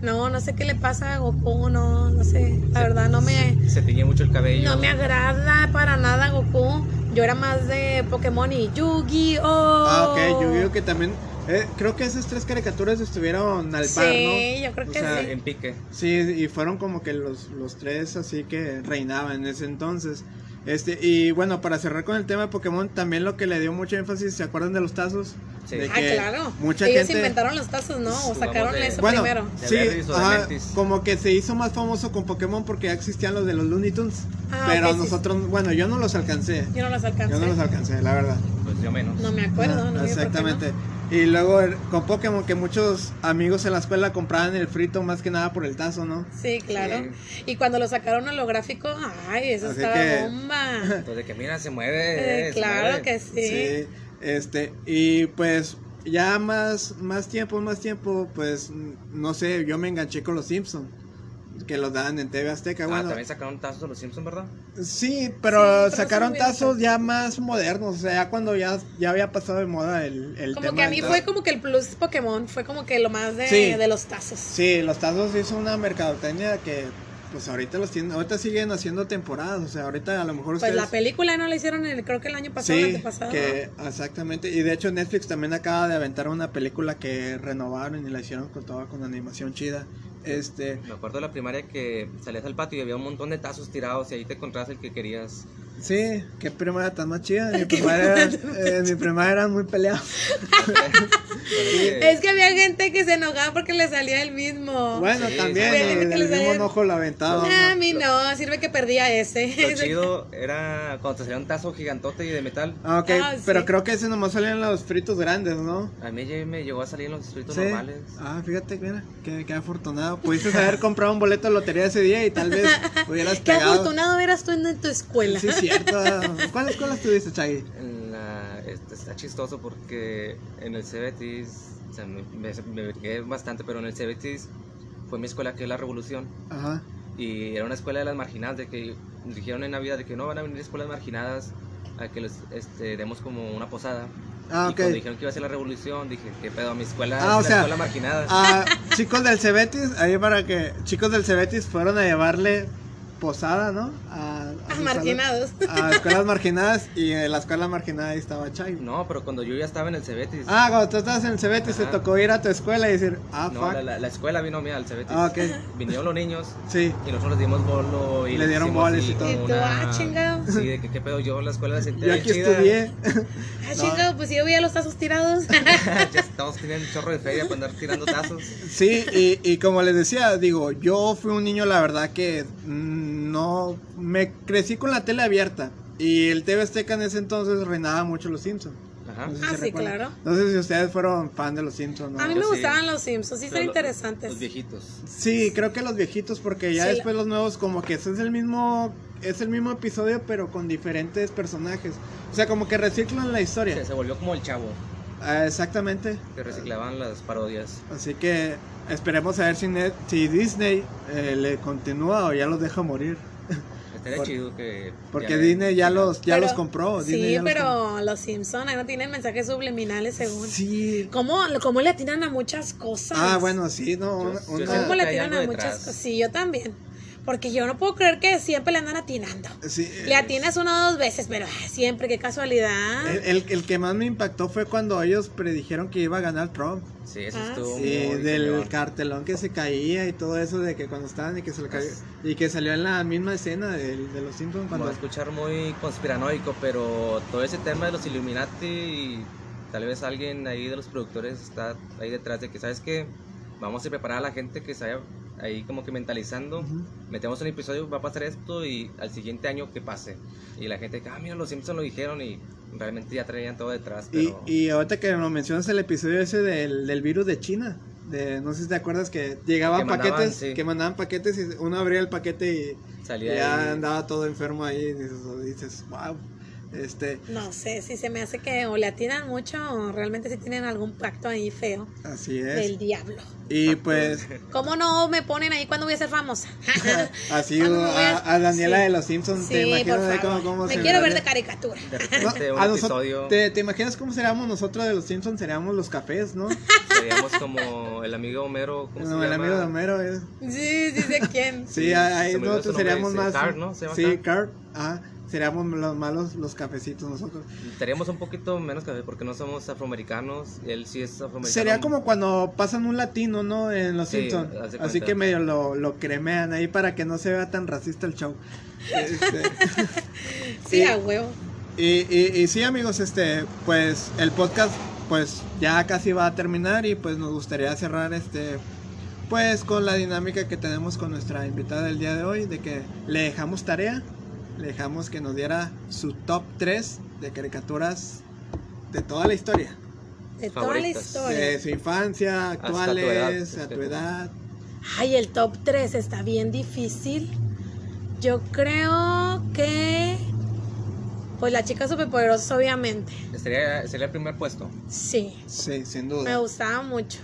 Speaker 2: No, no sé qué le pasa a Goku, no, no sé. La verdad no me,
Speaker 1: Se tiñe mucho el cabello.
Speaker 2: no me agrada para nada Goku. Yo era más de Pokémon y Yu-Gi-Oh.
Speaker 3: Ah, ok, Yu-Gi-Oh! que también Eh, creo que esas tres caricaturas estuvieron al par, ¿no?
Speaker 2: Sí, yo creo
Speaker 3: O
Speaker 2: que
Speaker 3: sea,
Speaker 2: sí.
Speaker 1: En pique.
Speaker 3: Sí, y fueron como que los, los tres así que reinaban en ese entonces. Este, y bueno, para cerrar con el tema de Pokémon, también lo que le dio mucho énfasis, ¿se acuerdan de los tazos?
Speaker 1: Sí.
Speaker 3: De
Speaker 2: Ah,
Speaker 3: que
Speaker 2: claro.
Speaker 3: Mucha
Speaker 2: Ellos
Speaker 3: gente...
Speaker 2: inventaron los tazos, ¿no? O sacaron
Speaker 1: de-
Speaker 2: eso
Speaker 3: Bueno,
Speaker 2: primero.
Speaker 3: Sí, ajá, como que se hizo más famoso con Pokémon porque ya existían los de los Looney Tunes.
Speaker 2: Ah,
Speaker 3: pero
Speaker 2: sí.
Speaker 3: nosotros, bueno, yo no los alcancé.
Speaker 2: Yo no los alcancé.
Speaker 3: Yo no los alcancé, la verdad.
Speaker 1: Pues yo menos.
Speaker 2: No me acuerdo,
Speaker 3: Ah,
Speaker 2: no
Speaker 3: Exactamente.
Speaker 2: no.
Speaker 3: Y luego con Pokémon que muchos amigos en la escuela compraban el frito más que nada por el tazo, ¿no?
Speaker 2: Sí, claro. Y cuando lo sacaron holográfico, ay, eso
Speaker 3: Así
Speaker 2: estaba
Speaker 3: que-
Speaker 2: bomba.
Speaker 1: Entonces de que mira, se mueve.
Speaker 2: Eh,
Speaker 1: se
Speaker 2: claro
Speaker 1: mueve.
Speaker 2: que sí.
Speaker 3: Sí, este, y pues ya más, más tiempo, más tiempo, pues no sé, yo me enganché con los Simpsons, que los daban en TV Azteca,
Speaker 1: Ah,
Speaker 3: bueno.
Speaker 1: también sacaron tazos de los Simpsons, ¿verdad?
Speaker 3: Sí, pero
Speaker 2: Sí, pero
Speaker 3: sacaron
Speaker 2: bien
Speaker 3: tazos ya más modernos, o sea, ya cuando ya, ya había pasado de moda el, el
Speaker 2: Como
Speaker 3: tema
Speaker 2: que a mí fue como que el plus Pokémon, fue como que lo más de,
Speaker 3: Sí.
Speaker 2: de los tazos.
Speaker 3: Sí, los tazos hizo una mercadotecnia que pues ahorita los tienen, ahorita siguen haciendo temporadas, o sea, ahorita a lo mejor
Speaker 2: Pues la película no la hicieron el, creo que el año pasado, el
Speaker 3: Sí,
Speaker 2: antepasado.
Speaker 3: que exactamente. Y de hecho Netflix también acaba de aventar una película que renovaron y la hicieron con toda con animación chida. Este,
Speaker 1: Me acuerdo de la primaria que salías al patio y había un montón de tazos tirados y ahí te encontrabas el que querías.
Speaker 3: Sí, qué primaria tan más chida. Mi primaria, eh, en mi primaria eran muy peleados.
Speaker 2: Es que había gente que se enojaba porque le salía el mismo.
Speaker 3: Bueno,
Speaker 1: Sí,
Speaker 3: también
Speaker 1: sí.
Speaker 2: gente que
Speaker 3: del
Speaker 2: les
Speaker 3: mismo
Speaker 2: salía-
Speaker 3: enojo la aventaba.
Speaker 2: Ah, a mí no, sirve que perdía ese.
Speaker 1: Lo chido era cuando te salía un tazo gigantote y de metal.
Speaker 3: Ah, ok,
Speaker 2: Ah, sí.
Speaker 3: pero creo que ese nomás salían los fritos grandes, ¿no?
Speaker 1: A mí ya me llegó a salir en los
Speaker 3: Sí.
Speaker 1: normales.
Speaker 3: Ah, fíjate, mira, qué, qué afortunado. Pudiste haber comprado un boleto de lotería ese día y tal vez hubieras
Speaker 2: Qué
Speaker 3: pegado.
Speaker 2: afortunado eras tú en tu escuela.
Speaker 3: Sí, cierto. ¿Cuál escuela estuviste, Chagui?
Speaker 1: La, este, está chistoso porque en el Cebetis, o sea, me, me, me bastante, pero en el Cebetis fue mi escuela que es la Revolución.
Speaker 3: Ajá.
Speaker 1: Y era una escuela de las marginadas, de que dijeron en Navidad de que no van a venir escuelas marginadas a que les este, demos como una posada.
Speaker 3: Ah,
Speaker 1: Y cuando dijeron que iba a ser la revolución, dije, ¿qué pedo? Mi escuela
Speaker 3: Ah, o
Speaker 1: es la
Speaker 3: sea,
Speaker 1: escuela marginada.
Speaker 3: Ah, chicos del Cebetis, ahí para que chicos del Cebetis fueron a llevarle posada, ¿no? A, a
Speaker 2: Ah, marginados.
Speaker 3: salas- A escuelas marginadas y en la escuela marginada ahí estaba Chagui.
Speaker 1: No, pero cuando yo ya estaba en el Cebetis.
Speaker 3: Ah, cuando tú estabas en el Cebetis te tocó ir a tu escuela y decir, ah,
Speaker 1: no,
Speaker 3: fuck.
Speaker 1: la, la- la escuela vino mía al Cebetis.
Speaker 3: Ah, ok.
Speaker 1: Vinieron los niños
Speaker 3: Sí.
Speaker 1: y nosotros les dimos bolo y
Speaker 3: Le dieron boles y todo.
Speaker 1: como
Speaker 2: Y tú,
Speaker 1: una-
Speaker 2: ah, chingado.
Speaker 1: Sí, de que qué pedo yo la escuela de
Speaker 3: Yo aquí estudié.
Speaker 2: Ah, chingado, pues yo veía los tazos tirados.
Speaker 1: ya estamos teniendo un chorro de feria para andar tirando tazos.
Speaker 3: Sí, y, y como les decía, digo, yo fui un niño, la verdad que mm, no, me crecí con la tele abierta y el TV Azteca en ese entonces reinaba mucho los Simpsons.
Speaker 1: Ajá.
Speaker 3: No sé
Speaker 2: Ah,
Speaker 3: si
Speaker 2: sí,
Speaker 3: recuerdan.
Speaker 2: claro.
Speaker 3: No sé si ustedes fueron fan de los Simpsons, ¿no?
Speaker 2: A mí
Speaker 1: yo
Speaker 2: me
Speaker 1: sí.
Speaker 2: gustaban los Simpsons, sí, son interesantes.
Speaker 1: Los viejitos.
Speaker 3: Sí, creo que los viejitos, porque ya
Speaker 2: Sí, la-
Speaker 3: después los nuevos, como que ese es el mismo, es el mismo episodio, pero con diferentes personajes. O sea, como que reciclan la historia.
Speaker 1: Se, se volvió como el chavo,
Speaker 3: Ah, exactamente.
Speaker 1: que reciclaban las parodias.
Speaker 3: Así que esperemos a ver si, Net- si Disney eh, le continúa o ya los deja morir.
Speaker 1: Estaría
Speaker 3: Por-
Speaker 1: chido que.
Speaker 3: Porque
Speaker 1: ya-
Speaker 3: Disney ya los, ya
Speaker 2: Pero-
Speaker 3: los compró. Disney
Speaker 2: Sí,
Speaker 3: ya los
Speaker 2: pero los Simpsons ahí no tienen mensajes subliminales según.
Speaker 3: compró. Sí.
Speaker 2: ¿Cómo, ¿Cómo le atinan a muchas cosas?
Speaker 3: Ah, bueno, sí, no.
Speaker 1: Yo-
Speaker 3: una-
Speaker 1: yo
Speaker 3: una-
Speaker 2: ¿Cómo le atinan a muchas cosas? Sí, yo también. Porque yo no puedo creer que siempre le andan atinando.
Speaker 3: sí,
Speaker 2: Le
Speaker 3: eh,
Speaker 2: atinas una o dos veces, pero ah, siempre, qué casualidad.
Speaker 3: el, el- el que más me impactó fue cuando ellos predijeron que iba a ganar Trump.
Speaker 1: Sí, eso
Speaker 2: Ah,
Speaker 1: estuvo.
Speaker 3: Sí,
Speaker 1: muy
Speaker 3: del
Speaker 1: cañón.
Speaker 3: cartelón que se caía y todo eso de que cuando estaban y que se le cayó y que salió en la misma escena de, los Simpsons
Speaker 1: Me
Speaker 3: cuando
Speaker 1: va a escuchar muy conspiranoico, pero todo ese tema de los Illuminati y tal vez alguien ahí de los productores está ahí detrás de que, ¿sabes qué? Vamos a preparar a la gente que se vaya ahí como que mentalizando. Metemos un episodio, va a pasar esto y al siguiente año que pase. Y la gente ah, mira, los Simpsons lo dijeron y realmente ya traían todo detrás.
Speaker 3: y,
Speaker 1: Pero...
Speaker 3: y ahorita que lo mencionas el episodio ese del, del virus de China de no sé si te acuerdas que llegaban
Speaker 1: Que mandaban,
Speaker 3: paquetes
Speaker 1: sí.
Speaker 3: que mandaban paquetes y uno abría el paquete y
Speaker 1: Salía
Speaker 3: ya
Speaker 1: ahí.
Speaker 3: andaba todo enfermo ahí y dices wow este
Speaker 2: No sé, si se me hace que o le atinan mucho o realmente si tienen algún pacto ahí feo
Speaker 3: así es
Speaker 2: del diablo.
Speaker 3: y pues
Speaker 2: ¿Cómo no me ponen ahí cuando voy a ser famosa?
Speaker 3: así a, a Daniela
Speaker 2: sí.
Speaker 3: de los Simpsons te imaginas
Speaker 2: por
Speaker 3: de cómo,
Speaker 2: favor.
Speaker 3: cómo
Speaker 2: Me quiero ver de caricatura.
Speaker 1: De repente
Speaker 3: No,
Speaker 1: un
Speaker 3: a nosotros-
Speaker 1: episodio
Speaker 3: ¿te, te imaginas cómo seríamos nosotros de los Simpsons? Seríamos los cafés, ¿no?
Speaker 1: seríamos como el amigo Homero. ¿cómo se
Speaker 3: el
Speaker 1: llama?
Speaker 3: amigo de Homero. eh.
Speaker 2: Sí, sí sé quién.
Speaker 3: Sí, ahí nosotros seríamos
Speaker 1: sí,
Speaker 3: más.
Speaker 1: Carl, ¿no? Se llama
Speaker 3: sí.
Speaker 1: Carl.
Speaker 3: Ajá. Seríamos los malos los cafecitos nosotros.
Speaker 1: Estaríamos un poquito menos café porque no somos afroamericanos. Él sí es afroamericano.
Speaker 3: Sería como cuando pasan un latino, ¿no? En Los
Speaker 1: Sí,
Speaker 3: Simpsons. Así que medio lo, lo cremean ahí para que no se vea tan racista el show. Este,
Speaker 2: Sí,
Speaker 3: Y-
Speaker 2: a huevo.
Speaker 3: y, y, y sí, amigos, este, pues el podcast, pues ya casi va a terminar y pues nos gustaría cerrar este, pues con la dinámica que tenemos con nuestra invitada del día de hoy, de que le dejamos tarea, le dejamos que nos diera su top 3 de caricaturas de toda la historia.
Speaker 2: De toda la historia.
Speaker 3: De su infancia,
Speaker 1: tu
Speaker 3: actuales,
Speaker 1: edad,
Speaker 3: a tu edad.
Speaker 2: Ay, el top 3 está bien difícil. Yo creo que. Pues la chica superpoderosa, obviamente.
Speaker 1: Sería, sería el primer puesto.
Speaker 2: Sí,
Speaker 3: Sí, sin
Speaker 2: me
Speaker 3: duda.
Speaker 2: gustaba mucho.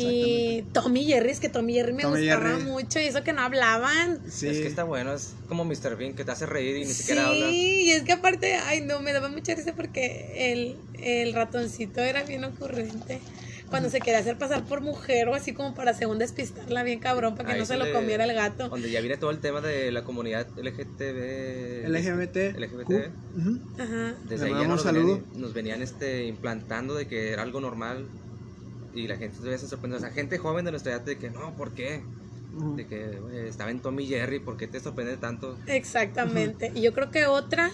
Speaker 2: Y Tommy Jerry, es que Tommy Jerry me
Speaker 3: Tommy
Speaker 2: gustaba
Speaker 3: Jerry.
Speaker 2: mucho. Y eso que no hablaban.
Speaker 3: Sí.
Speaker 1: Es que está bueno, es como Mr. Bean que te hace reír y ni
Speaker 2: Sí,
Speaker 1: siquiera habla.
Speaker 2: y es que aparte, ay no, me daba mucha risa porque el, el ratoncito era bien ocurrente. Cuando se quería hacer pasar por mujer o así como para según despistarla bien cabrón para que
Speaker 1: Ahí
Speaker 2: no se lo comiera el gato.
Speaker 1: Donde ya viene todo el tema de la comunidad LGTB.
Speaker 3: LGBT.
Speaker 1: LGBT.
Speaker 3: Ujú.
Speaker 2: Ajá.
Speaker 1: Desde
Speaker 3: Le
Speaker 1: ahí ya nos venían, nos venían este, implantando de que era algo normal y la gente todavía se sorprende. O sea, gente joven de nuestra edad de que no, ¿por qué? De que güey, estaba en Tommy Jerry, ¿por qué te sorprende tanto?
Speaker 2: Exactamente. Y yo creo que otra,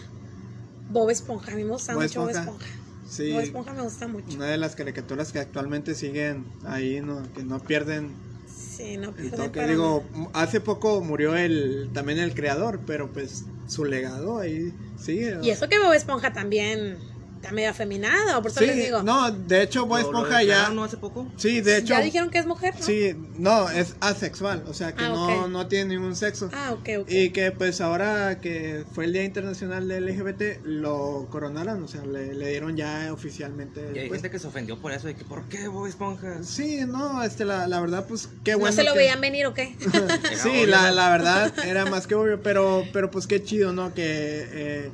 Speaker 2: Bob Esponja. A mí me gusta
Speaker 3: Bob
Speaker 2: mucho Bob
Speaker 3: Esponja.
Speaker 2: Esponja.
Speaker 3: Sí.
Speaker 2: Bob Esponja me gusta mucho.
Speaker 3: Una de las caricaturas que actualmente siguen ahí, ¿no? que no pierden
Speaker 2: Sí, no
Speaker 3: el
Speaker 2: pierde
Speaker 3: toque.
Speaker 2: para
Speaker 3: Digo,
Speaker 2: nada.
Speaker 3: hace poco murió el también el creador, pero pues su legado ahí sigue.
Speaker 2: Y eso que Bob Esponja también está medio afeminado, por eso
Speaker 3: sí,
Speaker 2: les digo.
Speaker 3: no, de hecho Bob
Speaker 1: ¿Lo- lo
Speaker 3: Esponja ya
Speaker 1: ¿no? hace poco?
Speaker 3: Sí, de hecho
Speaker 2: ya dijeron que es mujer, ¿no?
Speaker 3: Sí, no, es asexual, o sea que
Speaker 2: Ah,
Speaker 3: no no tiene ningún sexo.
Speaker 2: Ah, ok, ok.
Speaker 3: Y que pues ahora que fue el Día Internacional del LGBT, lo coronaron, o sea, le, le dieron ya oficialmente.
Speaker 1: Y hay
Speaker 3: pues,
Speaker 1: gente que se ofendió por eso, de que ¿por qué Bob Esponja?
Speaker 3: Sí, no, este, la, la verdad, pues qué
Speaker 2: ¿No
Speaker 3: bueno.
Speaker 2: se lo
Speaker 3: que-
Speaker 2: veían venir o qué?
Speaker 3: Sí, la,
Speaker 1: ¿no?
Speaker 3: la verdad era más que obvio, pero, pero pues qué chido, ¿no? Que eh,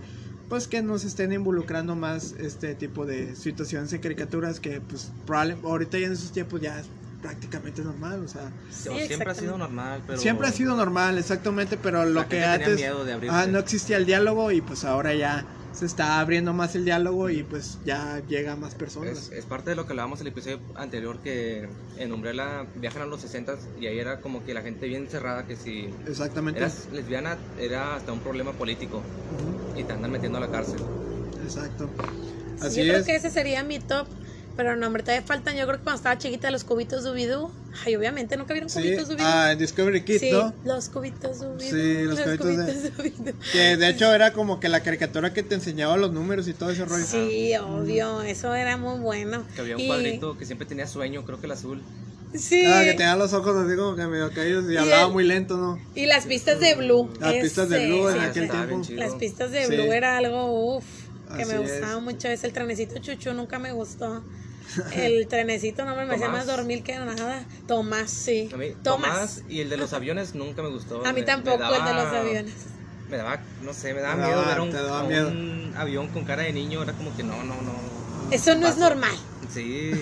Speaker 3: pues que nos estén involucrando más este tipo de situaciones en caricaturas que pues probablemente ahorita ya en esos tiempos ya es prácticamente normal, o sea,
Speaker 2: Sí,
Speaker 1: siempre ha sido normal, pero...
Speaker 3: siempre ha sido normal, exactamente, pero lo que antes
Speaker 1: miedo de
Speaker 3: ah, no existía el diálogo y pues ahora ya se está abriendo más el diálogo y pues ya llega a más personas.
Speaker 1: Es, es parte de lo que hablábamos el episodio anterior que en Umbrella viajan a los 60 y ahí era como que la gente bien cerrada que si
Speaker 3: Exactamente.
Speaker 1: eras lesbiana era hasta un problema político y te andan metiendo a la cárcel.
Speaker 3: Exacto. Así
Speaker 2: yo creo que ese sería mi top. Pero no, hombre, todavía faltan. Yo creo que cuando estaba chiquita, los cubitos Dubidú. Ay, obviamente, nunca vieron
Speaker 3: Sí,
Speaker 2: cubitos Dubidú.
Speaker 3: ah, Discovery Kids,
Speaker 2: sí,
Speaker 3: ¿no?
Speaker 2: los cubitos Dubidú.
Speaker 3: Sí, los cubitos de-
Speaker 2: Dubidú.
Speaker 3: Que de hecho era como que la caricatura que te enseñaba los números y todo ese rollo.
Speaker 2: Sí, obvio, eso era muy bueno.
Speaker 1: Que había un
Speaker 2: Y-
Speaker 1: cuadrito que siempre tenía sueño, creo que el azul.
Speaker 2: Sí,
Speaker 3: Ah, que tenía los ojos así como que medio caídos y,
Speaker 2: Y
Speaker 3: hablaba
Speaker 2: el-
Speaker 3: muy lento, ¿no?
Speaker 2: y las pistas de Blue.
Speaker 3: Las pistas de Blue en
Speaker 2: sí,
Speaker 3: aquel tiempo.
Speaker 2: Las pistas de
Speaker 3: Sí.
Speaker 2: Blue era algo, uff, que
Speaker 3: Así
Speaker 2: me gustaba
Speaker 3: es.
Speaker 2: mucho. Es el trenecito chuchu, nunca me gustó. El trenecito no me hacía más dormir que nada. Tomás, sí.
Speaker 1: A mí,
Speaker 2: Tomás.
Speaker 1: Tomás y el de los aviones nunca me gustó.
Speaker 2: A mí
Speaker 1: Me-
Speaker 2: tampoco
Speaker 1: me
Speaker 2: el de los aviones.
Speaker 1: Me daba, no sé, me daba miedo ver un,
Speaker 3: miedo.
Speaker 1: avión con cara de niño. Era como que no, no, no.
Speaker 2: Eso no es normal.
Speaker 1: Sí,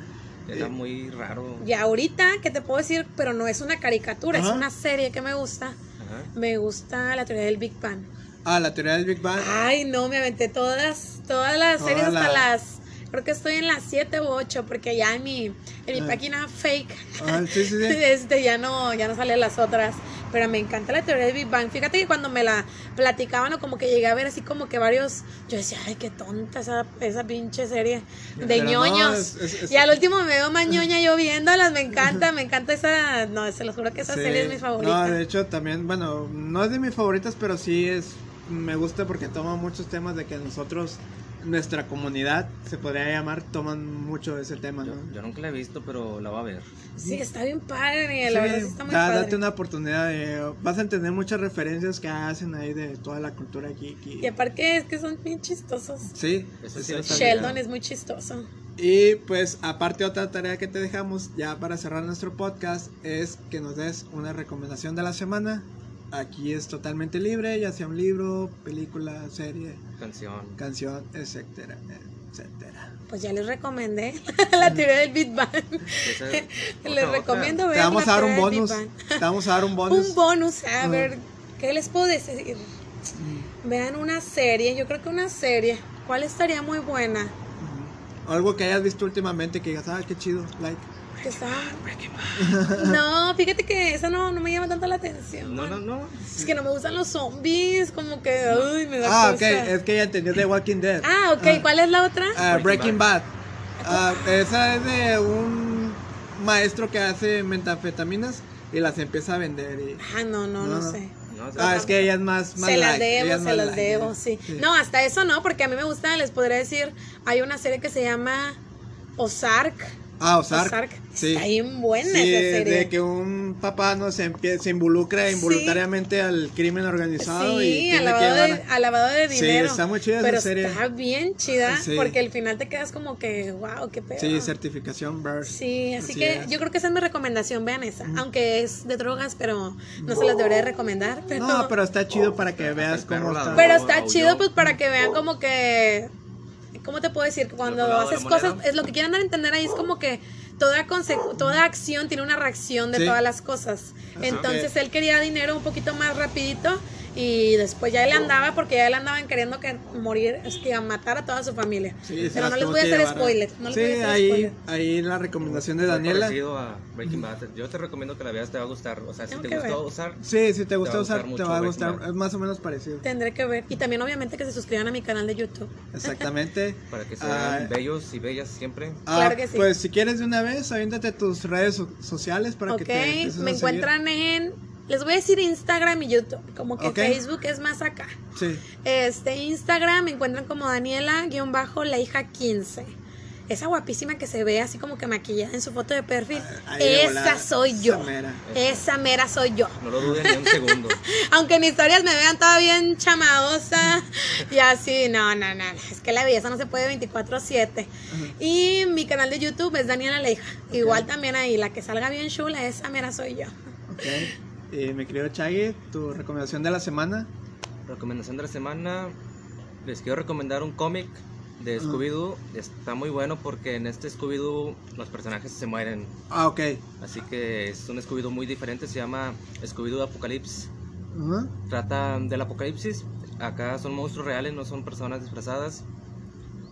Speaker 1: era muy raro.
Speaker 2: Y ahorita, ¿qué te puedo decir? Pero no es una caricatura,
Speaker 3: Ajá.
Speaker 2: es una serie que me gusta.
Speaker 1: Ajá.
Speaker 2: Me gusta la teoría del Big Bang.
Speaker 3: Ah, la teoría del Big Bang.
Speaker 2: Ay, no, me aventé todas, todas las
Speaker 3: Todas
Speaker 2: series hasta
Speaker 3: las-
Speaker 2: las. Creo que estoy en las 7 u 8, porque ya en mi, en mi
Speaker 3: Ah.
Speaker 2: página fake,
Speaker 3: Ah, sí, sí, sí.
Speaker 2: este, ya no, ya no salen las otras. Pero me encanta la teoría del Big Bang. Fíjate que cuando me la platicaban o como que llegué a ver así como que varios, yo decía, ay, qué tonta esa, esa pinche serie de
Speaker 3: Pero no,
Speaker 2: ñoños.
Speaker 3: es- es- es-
Speaker 2: y al último me veo más ñoña yo viéndolas, me encanta, me encanta esa, no, se los juro que esa serie es mi favorita.
Speaker 3: No, de hecho también, bueno, no es de mis favoritas, pero sí es, me gusta porque toma muchos temas de que nosotros, nuestra comunidad, se podría llamar, toman mucho de ese tema,
Speaker 1: Yo,
Speaker 3: ¿no?
Speaker 1: yo nunca la he visto, pero la voy a ver.
Speaker 2: Sí, está bien padre,
Speaker 3: Sí,
Speaker 2: la verdad está muy
Speaker 3: da-
Speaker 2: padre.
Speaker 3: date una oportunidad de, vas a entender muchas referencias que hacen ahí de toda la cultura geek y,
Speaker 2: Y aparte es que son bien chistosos.
Speaker 3: sí,
Speaker 1: Eso
Speaker 3: eso
Speaker 1: sí
Speaker 3: bien.
Speaker 2: Sheldon es muy chistoso.
Speaker 3: Y pues aparte otra tarea que te dejamos ya para cerrar nuestro podcast es que nos des una recomendación de la semana. Aquí es totalmente libre, ya sea un libro, película, serie,
Speaker 1: Canción.
Speaker 3: canción, etcétera, etcétera.
Speaker 2: Pues ya les recomendé la teoría del Big Bang. Les recomiendo
Speaker 3: Te
Speaker 2: ver
Speaker 3: vamos
Speaker 2: la
Speaker 3: a dar un
Speaker 2: teoría del
Speaker 3: bonus.
Speaker 2: Big Bang.
Speaker 3: Te vamos a dar un bonus.
Speaker 2: Un bonus, a ver, ¿qué les puedo decir? vean una serie, yo creo que una serie, ¿cuál estaría muy buena?
Speaker 3: Algo que hayas visto últimamente que digas, ah, qué chido, like.
Speaker 2: Que está- No, fíjate que esa no, no me llama tanto la atención.
Speaker 1: No, no, no.
Speaker 2: Es que no me gustan los zombies, como que, uy, me da
Speaker 3: Ah, ok,
Speaker 2: cosa.
Speaker 3: es que ya entendió de Walking Dead.
Speaker 2: Ah, ok, ¿cuál es la otra?
Speaker 3: Ah, Breaking Bad. Ah, esa es de un maestro que hace metanfetaminas y las empieza a vender. Y...
Speaker 2: Ah, no, no, no,
Speaker 3: No.
Speaker 2: sé.
Speaker 1: No,
Speaker 3: Ah, es que ella es más, más
Speaker 2: Se las debo, se las
Speaker 3: light,
Speaker 2: debo,
Speaker 3: ¿eh?
Speaker 2: sí. No, hasta eso no, porque a mí me gusta, les podría decir, hay una serie que se llama Ozark.
Speaker 3: Ah, Ozark.
Speaker 2: Ozark.
Speaker 3: Sí.
Speaker 2: Está bien buena
Speaker 3: Sí,
Speaker 2: esa serie.
Speaker 3: de que un papá no se, empie- se involucra involuntariamente al crimen organizado y
Speaker 2: Sí,
Speaker 3: tiene
Speaker 2: al
Speaker 3: que
Speaker 2: lavado, de, al lavado de
Speaker 3: Sí,
Speaker 2: dinero.
Speaker 3: está muy chida esa
Speaker 2: Pero
Speaker 3: serie.
Speaker 2: está bien chida,
Speaker 3: Sí.
Speaker 2: porque al final te quedas como que, wow, qué pedo.
Speaker 3: Sí, certificación Bird.
Speaker 2: Sí, así,
Speaker 3: Así
Speaker 2: que
Speaker 3: es.
Speaker 2: yo creo que esa es mi recomendación, vean esa. Aunque es de drogas, pero no se las debería de recomendar. Pero,
Speaker 3: No, pero está chido para que veas cómo está.
Speaker 2: pero está chido pues para que vean como que... ¿Cómo te puedo decir? Cuando haces cosas, es lo que quieren dar a entender ahí es como que toda, toda acción tiene una reacción de
Speaker 3: Sí.
Speaker 2: todas las cosas. Entonces él quería dinero un poquito más rapidito y después ya él andaba porque ya él andaban queriendo que morir, es que a matar a toda su familia.
Speaker 3: Sí,
Speaker 2: pero no les voy a hacer
Speaker 3: a-
Speaker 2: spoiler. No les
Speaker 3: sí,
Speaker 2: voy a hacer
Speaker 3: ahí,
Speaker 2: spoiler.
Speaker 3: ahí la recomendación de Daniela.
Speaker 1: parecido a Breaking Bad. Yo te recomiendo que la veas, te va a gustar. O sea, si
Speaker 2: Tengo
Speaker 1: te gustó
Speaker 2: ver.
Speaker 1: usar,
Speaker 3: Sí, si te
Speaker 1: va a
Speaker 3: usar,
Speaker 1: gustar
Speaker 3: te
Speaker 1: mucho
Speaker 3: va a gustar. Es más o menos parecido.
Speaker 2: Tendré que ver. Y también obviamente que se suscriban a mi canal de YouTube.
Speaker 3: Exactamente.
Speaker 1: para que sean
Speaker 3: Ah,
Speaker 1: bellos y bellas siempre.
Speaker 3: ah,
Speaker 2: Claro que sí.
Speaker 3: Pues si quieres de una vez, aviéntate tus redes so- sociales para
Speaker 2: ok,
Speaker 3: que te a
Speaker 2: me encuentran en... Les voy a decir Instagram y YouTube. Como que
Speaker 3: Ok.
Speaker 2: Facebook es más acá.
Speaker 3: Sí.
Speaker 2: Este Instagram me encuentran como Daniela-la hija 15. Esa guapísima que se ve así como que maquillada en su foto de perfil.
Speaker 3: Ahí
Speaker 2: esa soy yo.
Speaker 3: esa mera.
Speaker 2: Esa mera soy yo.
Speaker 1: No lo duden ni un segundo.
Speaker 2: Aunque en historias me vean toda bien chamaosa y así, no, no, no, es que la belleza no se puede 24/7. Y mi canal de YouTube es Daniela Leija. Igual también ahí, la que salga bien chula, esa mera soy yo.
Speaker 3: Ok. Y mi querido Chagui, tu recomendación de la semana.
Speaker 1: Recomendación de la semana. Les quiero recomendar un cómic de Scooby-Doo. Está muy bueno porque en este Scooby-Doo los personajes se mueren.
Speaker 3: Ah, ok.
Speaker 1: Así que es un Scooby-Doo muy diferente. Se llama Scooby-Doo Apocalypse. Trata del apocalipsis. Acá son monstruos reales, no son personas disfrazadas.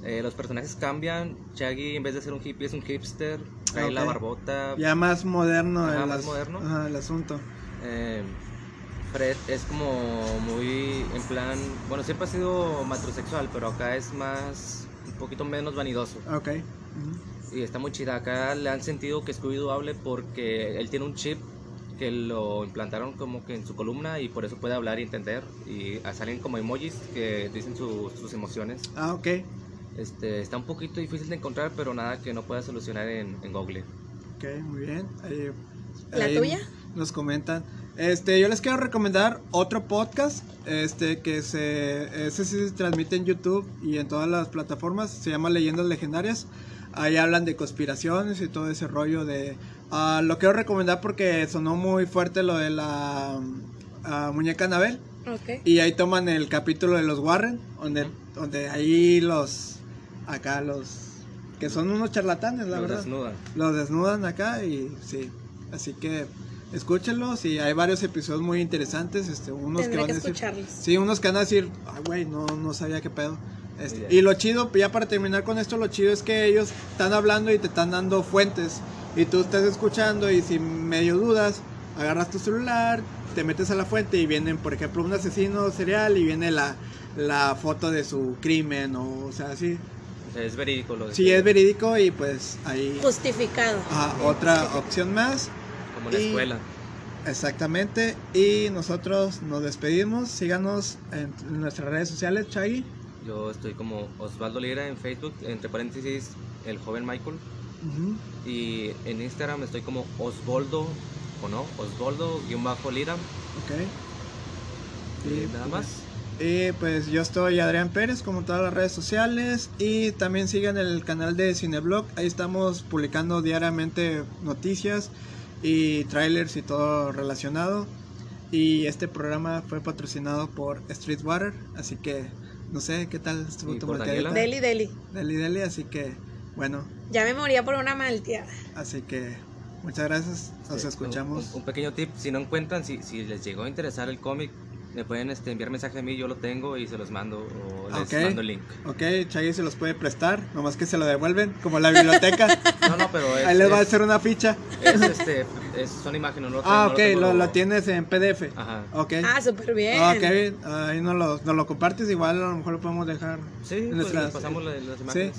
Speaker 1: Eh, los personajes cambian. Shaggy, en vez de ser un hippie, es un hipster. Trae la
Speaker 3: Ok.
Speaker 1: barbota.
Speaker 3: Ya más moderno,
Speaker 1: Ajá,
Speaker 3: el,
Speaker 1: más moderno.
Speaker 3: el asunto.
Speaker 1: Eh, Fred es como muy en plan. Bueno, siempre ha sido matrosexual, pero acá es más. Un poquito menos vanidoso.
Speaker 3: Ok. Ujú.
Speaker 1: Y está muy chida. Acá le han sentido que Scooby-Doo hable porque él tiene un chip que lo implantaron como que en su columna y por eso puede hablar y entender. Y salen como emojis que dicen su- sus emociones.
Speaker 3: Ah, ok.
Speaker 1: Este, está un poquito difícil de encontrar, pero nada que no pueda solucionar en, en Google.
Speaker 3: Ok, muy bien. Ahí-
Speaker 2: ¿La tuya?
Speaker 3: Nos comentan. Este, yo les quiero recomendar otro podcast, este, que se, ese sí se transmite en YouTube y en todas las plataformas. Se llama Leyendas Legendarias. Ahí hablan de conspiraciones y todo ese rollo de. ah, lo quiero recomendar porque sonó muy fuerte lo de la ah, muñeca Anabel.
Speaker 2: Ok.
Speaker 3: Y ahí toman el capítulo de los Warren, donde, donde ahí los, acá los, que son unos charlatanes, la
Speaker 1: Los
Speaker 3: verdad.
Speaker 1: desnudan.
Speaker 3: Los desnudan acá y sí, así que escúchenlos y hay varios episodios muy interesantes, este, unos que van
Speaker 2: que
Speaker 3: a decir,
Speaker 2: escucharlos.
Speaker 3: sí, unos que van a decir, ay güey, no, no sabía qué pedo. Este, y lo chido, ya para terminar con esto, lo chido es que ellos están hablando y te están dando fuentes y tú estás escuchando y si medio dudas, agarras tu celular, te metes a la fuente y vienen, por ejemplo, un asesino serial y viene la, la foto de su crimen o, o sea, así.
Speaker 1: Es verídico lo de
Speaker 3: Sí, es verídico y pues ahí
Speaker 2: Justificado.
Speaker 3: ajá, otra opción más.
Speaker 1: Como la
Speaker 3: y-
Speaker 1: escuela.
Speaker 3: Exactamente. Y nosotros nos despedimos. Síganos en, en nuestras redes sociales, Chagui.
Speaker 1: Yo estoy como Osvaldo Lira en Facebook, entre paréntesis, el joven Michael. Y en Instagram estoy como Osvaldo, o no, Osvaldo-Lira.
Speaker 3: Ok.
Speaker 1: Y nada más.
Speaker 3: Y pues yo estoy Adrián Pérez, como todas las redes sociales. Y también sigan el canal de Cineblog. Ahí estamos publicando diariamente noticias y trailers y todo relacionado. Y este programa fue patrocinado por Streetwater. Así que no sé qué tal estuvo tu.
Speaker 2: Deli, deli.
Speaker 3: Deli, deli. Así que bueno,
Speaker 2: Ya me moría por una malteada.
Speaker 3: así que muchas gracias. Nos
Speaker 1: Sí,
Speaker 3: escuchamos.
Speaker 1: Un, un pequeño tip, si no encuentran, si, si les llegó a interesar el cómic, me pueden este, enviar mensaje a mí, yo lo tengo y se los mando o les
Speaker 3: Ok.
Speaker 1: mando el link.
Speaker 3: Ok, Chagui se los puede prestar, nomás que se lo devuelven, como la biblioteca.
Speaker 1: No, no, pero es,
Speaker 3: Ahí les va a hacer una ficha.
Speaker 1: es, este, es- son imágenes, no lo
Speaker 3: Ah,
Speaker 1: no
Speaker 3: ok,
Speaker 1: tengo-
Speaker 3: lo, lo tienes en PDF.
Speaker 1: Ajá.
Speaker 3: Ok.
Speaker 2: Ah, súper bien.
Speaker 3: Kevin, ahí nos lo, nos lo compartes, igual a lo mejor lo podemos dejar.
Speaker 1: Sí,
Speaker 3: en
Speaker 1: pues
Speaker 3: nuestras-
Speaker 1: pasamos la- las
Speaker 3: Sí.
Speaker 1: imágenes.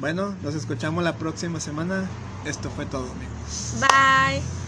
Speaker 3: Bueno, nos escuchamos la próxima semana. Esto fue todo, amigos.
Speaker 2: Bye.